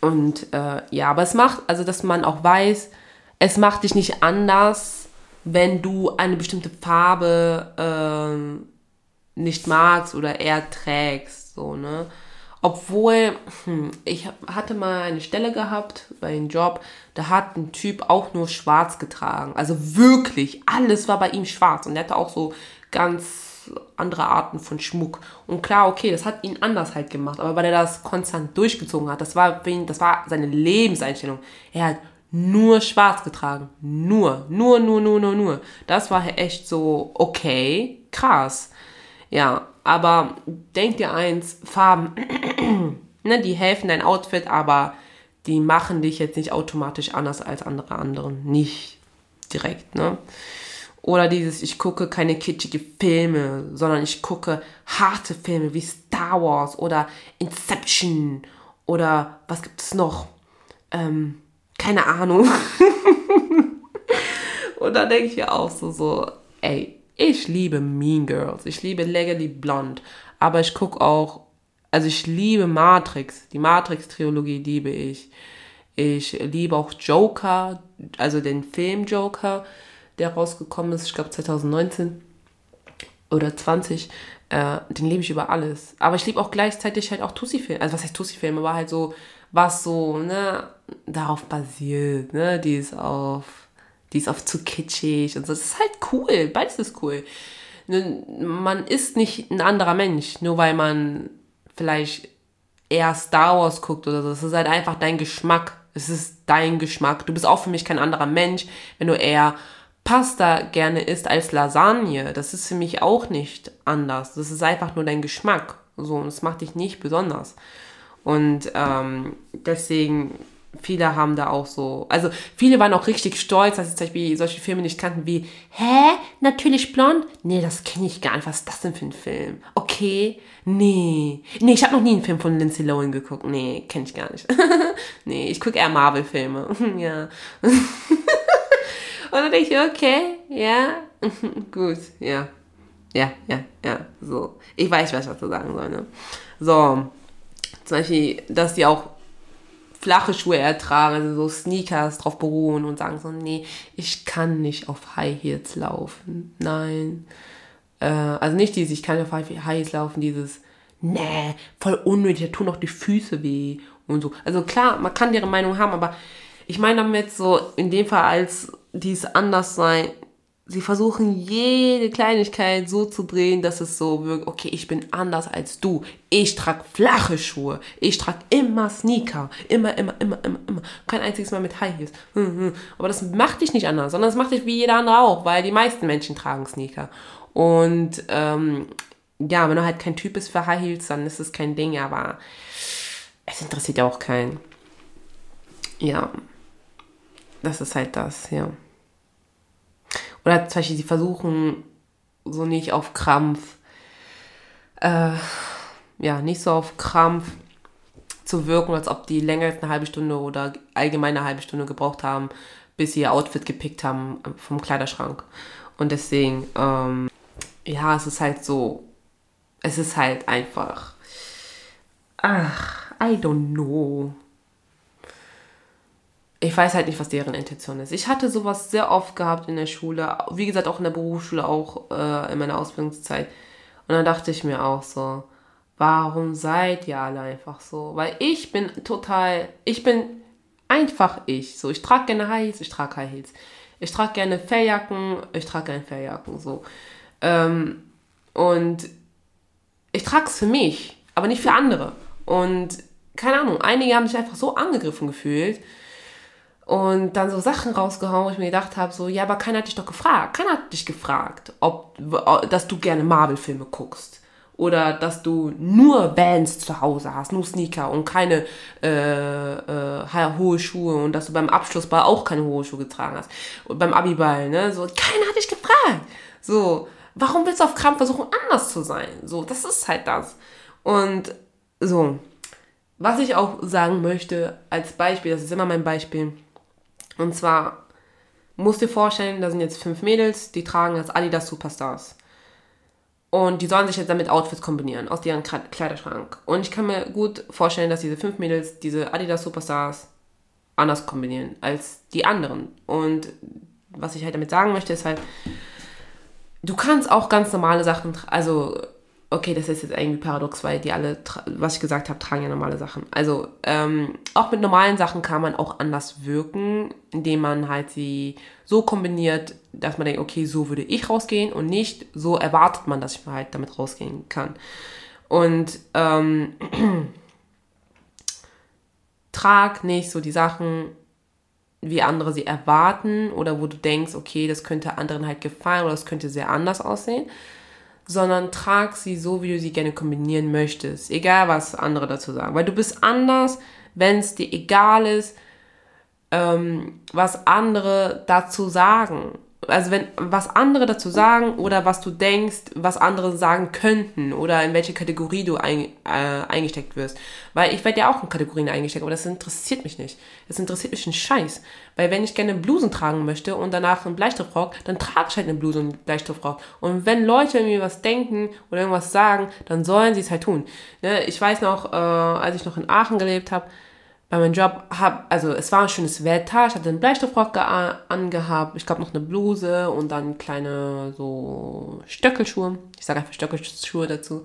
Und äh, ja, aber es macht, also dass man auch weiß, es macht dich nicht anders, wenn du eine bestimmte Farbe äh, nicht magst oder eher trägst, so, ne? Obwohl, hm, ich hatte mal eine Stelle gehabt bei einem Job, da hat ein Typ auch nur schwarz getragen. Also wirklich, alles war bei ihm schwarz. Und er hatte auch so ganz andere Arten von Schmuck. Und klar, okay, das hat ihn anders halt gemacht. Aber weil er das konstant durchgezogen hat, das war, das war seine Lebenseinstellung. Er hat nur schwarz getragen. Nur, nur, nur, nur, nur, nur. Das war echt so, okay, krass. Ja, aber denk dir eins, Farben, ne, die helfen dein Outfit, aber die machen dich jetzt nicht automatisch anders als andere anderen. Nicht direkt, ne? Oder dieses, ich gucke keine kitschige Filme, sondern ich gucke harte Filme wie Star Wars oder Inception oder was gibt es noch? Ähm, keine Ahnung. Und da denke ich ja auch so, so, ey, ich liebe Mean Girls, ich liebe Legally Blonde, aber ich gucke auch, also ich liebe Matrix, die Matrix-Trilogie liebe ich. Ich liebe auch Joker, also den Film Joker, der rausgekommen ist, ich glaube 2019 oder 20. Äh, den liebe ich über alles. Aber ich liebe auch gleichzeitig halt auch Tussi-Filme. Also was heißt Tussi-Filme? Aber halt so, was so, ne, darauf basiert, ne, die ist auf die ist oft zu kitschig und so. Das ist halt cool, beides ist cool. Man ist nicht ein anderer Mensch, nur weil man vielleicht eher Star Wars guckt oder so. Es ist halt einfach dein Geschmack. Es ist dein Geschmack. Du bist auch für mich kein anderer Mensch, wenn du eher Pasta gerne isst als Lasagne. Das ist für mich auch nicht anders. Das ist einfach nur dein Geschmack. So, und das macht dich nicht besonders. Und ähm, deswegen viele haben da auch so, also viele waren auch richtig stolz, dass sie zum Beispiel solche Filme nicht kannten wie, hä, natürlich blond? Nee, das kenne ich gar nicht. Was ist das denn für ein Film? Okay, nee. Nee, ich habe noch nie einen Film von Lindsay Lohan geguckt. Nee, kenne ich gar nicht. nee, ich gucke eher Marvel-Filme. ja. Und dann denke ich, okay, ja, gut, ja. Ja, ja, ja, so. Ich weiß, was ich dazu sagen soll, ne? So, zum Beispiel, dass die auch flache Schuhe ertragen, also so Sneakers drauf beruhen und sagen so, nee, ich kann nicht auf High Heels laufen. Nein. Äh, also nicht dieses, ich kann nicht auf High Heels laufen, dieses, nee, voll unnötig, da tun doch die Füße weh und so. Also klar, man kann ihre Meinung haben, aber ich meine damit so, in dem Fall als dies anders sein, sie versuchen jede Kleinigkeit so zu drehen, dass es so wirkt, okay, ich bin anders als du. Ich trage flache Schuhe. Ich trage immer Sneaker. Immer, immer, immer, immer, immer. Kein einziges Mal mit High Heels. Hm, hm. Aber das macht dich nicht anders, sondern das macht dich wie jeder andere auch, weil die meisten Menschen tragen Sneaker. Und ähm, ja, wenn du halt kein Typ bist für High Heels, dann ist es kein Ding, aber es interessiert ja auch keinen. Ja, das ist halt das, ja. Oder zum Beispiel, sie versuchen so nicht auf Krampf, äh, ja, nicht so auf Krampf zu wirken, als ob die länger als eine halbe Stunde oder allgemein eine halbe Stunde gebraucht haben, bis sie ihr Outfit gepickt haben vom Kleiderschrank. Und deswegen, ähm, ja, es ist halt so, es ist halt einfach, ach, I don't know ich weiß halt nicht, was deren Intention ist. Ich hatte sowas sehr oft gehabt in der Schule, wie gesagt auch in der Berufsschule, auch äh, in meiner Ausbildungszeit. Und dann dachte ich mir auch so, warum seid ihr alle einfach so? Weil ich bin total, ich bin einfach ich. So, ich trage gerne High Heels, ich trage High Heels. Ich trage gerne Felljacken, ich trage gerne Felljacken. So. Ähm, und ich trage es für mich, aber nicht für andere. Und keine Ahnung, einige haben sich einfach so angegriffen gefühlt und dann so Sachen rausgehauen, wo ich mir gedacht habe, so, ja, aber keiner hat dich doch gefragt. Keiner hat dich gefragt, ob, dass du gerne Marvel-Filme guckst. Oder dass du nur Bands zu Hause hast, nur Sneaker und keine äh, äh, hohe Schuhe und dass du beim Abschlussball auch keine hohe Schuhe getragen hast. Und beim Abiball, ne? So, keiner hat dich gefragt. So, warum willst du auf Krampf versuchen, anders zu sein? So, das ist halt das. Und so, was ich auch sagen möchte als Beispiel, das ist immer mein Beispiel, und zwar musst du dir vorstellen, da sind jetzt fünf Mädels, die tragen als Adidas Superstars. Und die sollen sich jetzt damit Outfits kombinieren aus deren Kleiderschrank. Und ich kann mir gut vorstellen, dass diese fünf Mädels diese Adidas Superstars anders kombinieren als die anderen. Und was ich halt damit sagen möchte, ist halt, du kannst auch ganz normale Sachen, also okay, das ist jetzt irgendwie paradox, weil die alle, was ich gesagt habe, tragen ja normale Sachen. Also ähm, auch mit normalen Sachen kann man auch anders wirken, indem man halt sie so kombiniert, dass man denkt, okay, so würde ich rausgehen und nicht so erwartet man, dass ich halt damit rausgehen kann. Und ähm, trag nicht so die Sachen, wie andere sie erwarten oder wo du denkst, okay, das könnte anderen halt gefallen oder das könnte sehr anders aussehen sondern trag sie so, wie du sie gerne kombinieren möchtest. Egal, was andere dazu sagen. Weil du bist anders, wenn es dir egal ist, ähm, was andere dazu sagen also wenn was andere dazu sagen oder was du denkst, was andere sagen könnten oder in welche Kategorie du ein, äh, eingesteckt wirst. Weil ich werde ja auch in Kategorien eingesteckt, aber das interessiert mich nicht. Das interessiert mich ein Scheiß. Weil wenn ich gerne Blusen tragen möchte und danach einen Bleistiftrock, dann trage ich halt eine Bluse und einen Bleistiftrock. Und wenn Leute irgendwie was denken oder irgendwas sagen, dann sollen sie es halt tun. Ne? Ich weiß noch, äh, als ich noch in Aachen gelebt habe, bei meinem Job habe, also es war ein schönes Wetter, ich hatte einen Bleistoffrock angehabt, ich glaube noch eine Bluse und dann kleine so Stöckelschuhe. Ich sage einfach Stöckelschuhe dazu.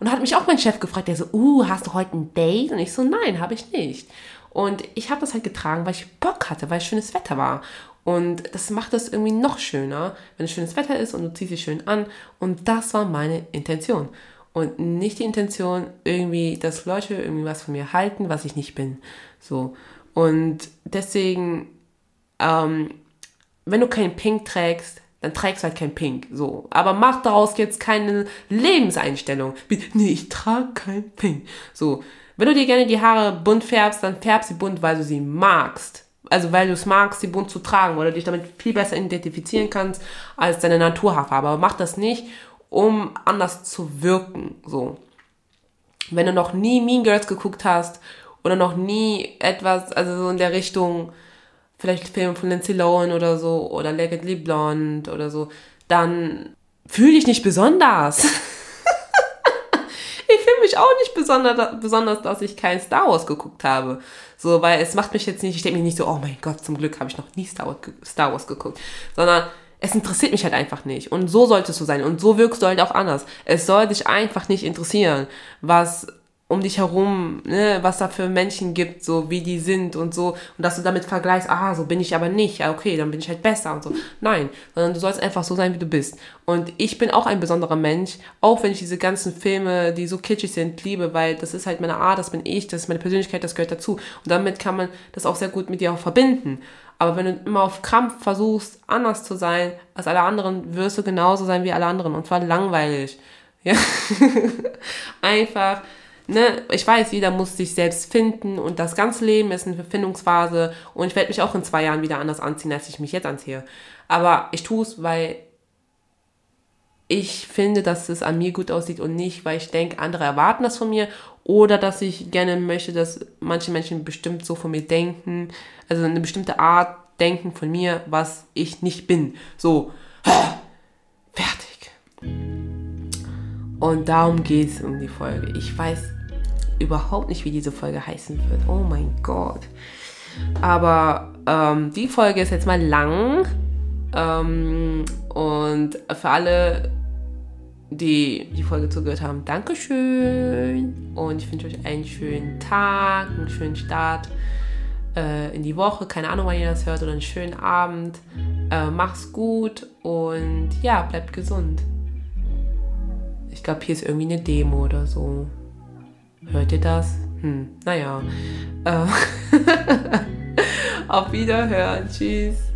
Und da hat mich auch mein Chef gefragt, der so, uh, hast du heute ein Date? Und ich so, nein, habe ich nicht. Und ich habe das halt getragen, weil ich Bock hatte, weil es schönes Wetter war. Und das macht es irgendwie noch schöner, wenn es schönes Wetter ist und du ziehst dich schön an. Und das war meine Intention und nicht die Intention, irgendwie, dass Leute irgendwie was von mir halten, was ich nicht bin. So. Und deswegen, ähm, wenn du kein Pink trägst, dann trägst du halt kein Pink. So. Aber mach daraus jetzt keine Lebenseinstellung. Nee, ich trage kein Pink. So. Wenn du dir gerne die Haare bunt färbst, dann färbst sie bunt, weil du sie magst. Also weil du es magst, sie bunt zu tragen, oder dich damit viel besser identifizieren kannst als deine Naturhaarfarbe. Aber mach das nicht, um anders zu wirken. So. Wenn du noch nie Mean Girls geguckt hast oder noch nie etwas, also so in der Richtung, vielleicht Filme von Lindsay Lohan oder so, oder Legally Blonde oder so, dann fühle dich nicht besonders. ich fühle mich auch nicht besonders, besonders, dass ich kein Star Wars geguckt habe. So, weil es macht mich jetzt nicht, ich denke mir nicht so, oh mein Gott, zum Glück habe ich noch nie Star Wars, Star Wars geguckt. Sondern es interessiert mich halt einfach nicht. Und so solltest du sein. Und so wirkst du halt auch anders. Es soll dich einfach nicht interessieren, was um dich herum, ne, was da für Menschen gibt, so wie die sind und so, und dass du damit vergleichst, ah, so bin ich aber nicht, ja, okay, dann bin ich halt besser und so. Nein, sondern du sollst einfach so sein, wie du bist. Und ich bin auch ein besonderer Mensch, auch wenn ich diese ganzen Filme, die so kitschig sind, liebe, weil das ist halt meine Art, das bin ich, das ist meine Persönlichkeit, das gehört dazu. Und damit kann man das auch sehr gut mit dir auch verbinden. Aber wenn du immer auf Krampf versuchst, anders zu sein als alle anderen, wirst du genauso sein wie alle anderen. Und zwar langweilig. Ja. Einfach ne, ich weiß, jeder muss sich selbst finden und das ganze Leben ist eine Findungsphase und ich werde mich auch in zwei Jahren wieder anders anziehen, als ich mich jetzt anziehe. Aber ich tue es, weil ich finde, dass es an mir gut aussieht und nicht, weil ich denke, andere erwarten das von mir oder dass ich gerne möchte, dass manche Menschen bestimmt so von mir denken, also eine bestimmte Art denken von mir, was ich nicht bin. So, fertig. Und darum geht es um die Folge. Ich weiß überhaupt nicht, wie diese Folge heißen wird. Oh mein Gott. Aber ähm, die Folge ist jetzt mal lang. Ähm, und für alle, die die Folge zugehört haben, Dankeschön. Und ich wünsche euch einen schönen Tag, einen schönen Start äh, in die Woche. Keine Ahnung, wann ihr das hört. Oder einen schönen Abend. Äh, mach's gut und ja, bleibt gesund. Ich glaube, hier ist irgendwie eine Demo oder so. Hört ihr das? Hm, naja. Äh, auf Wiederhören. Tschüss.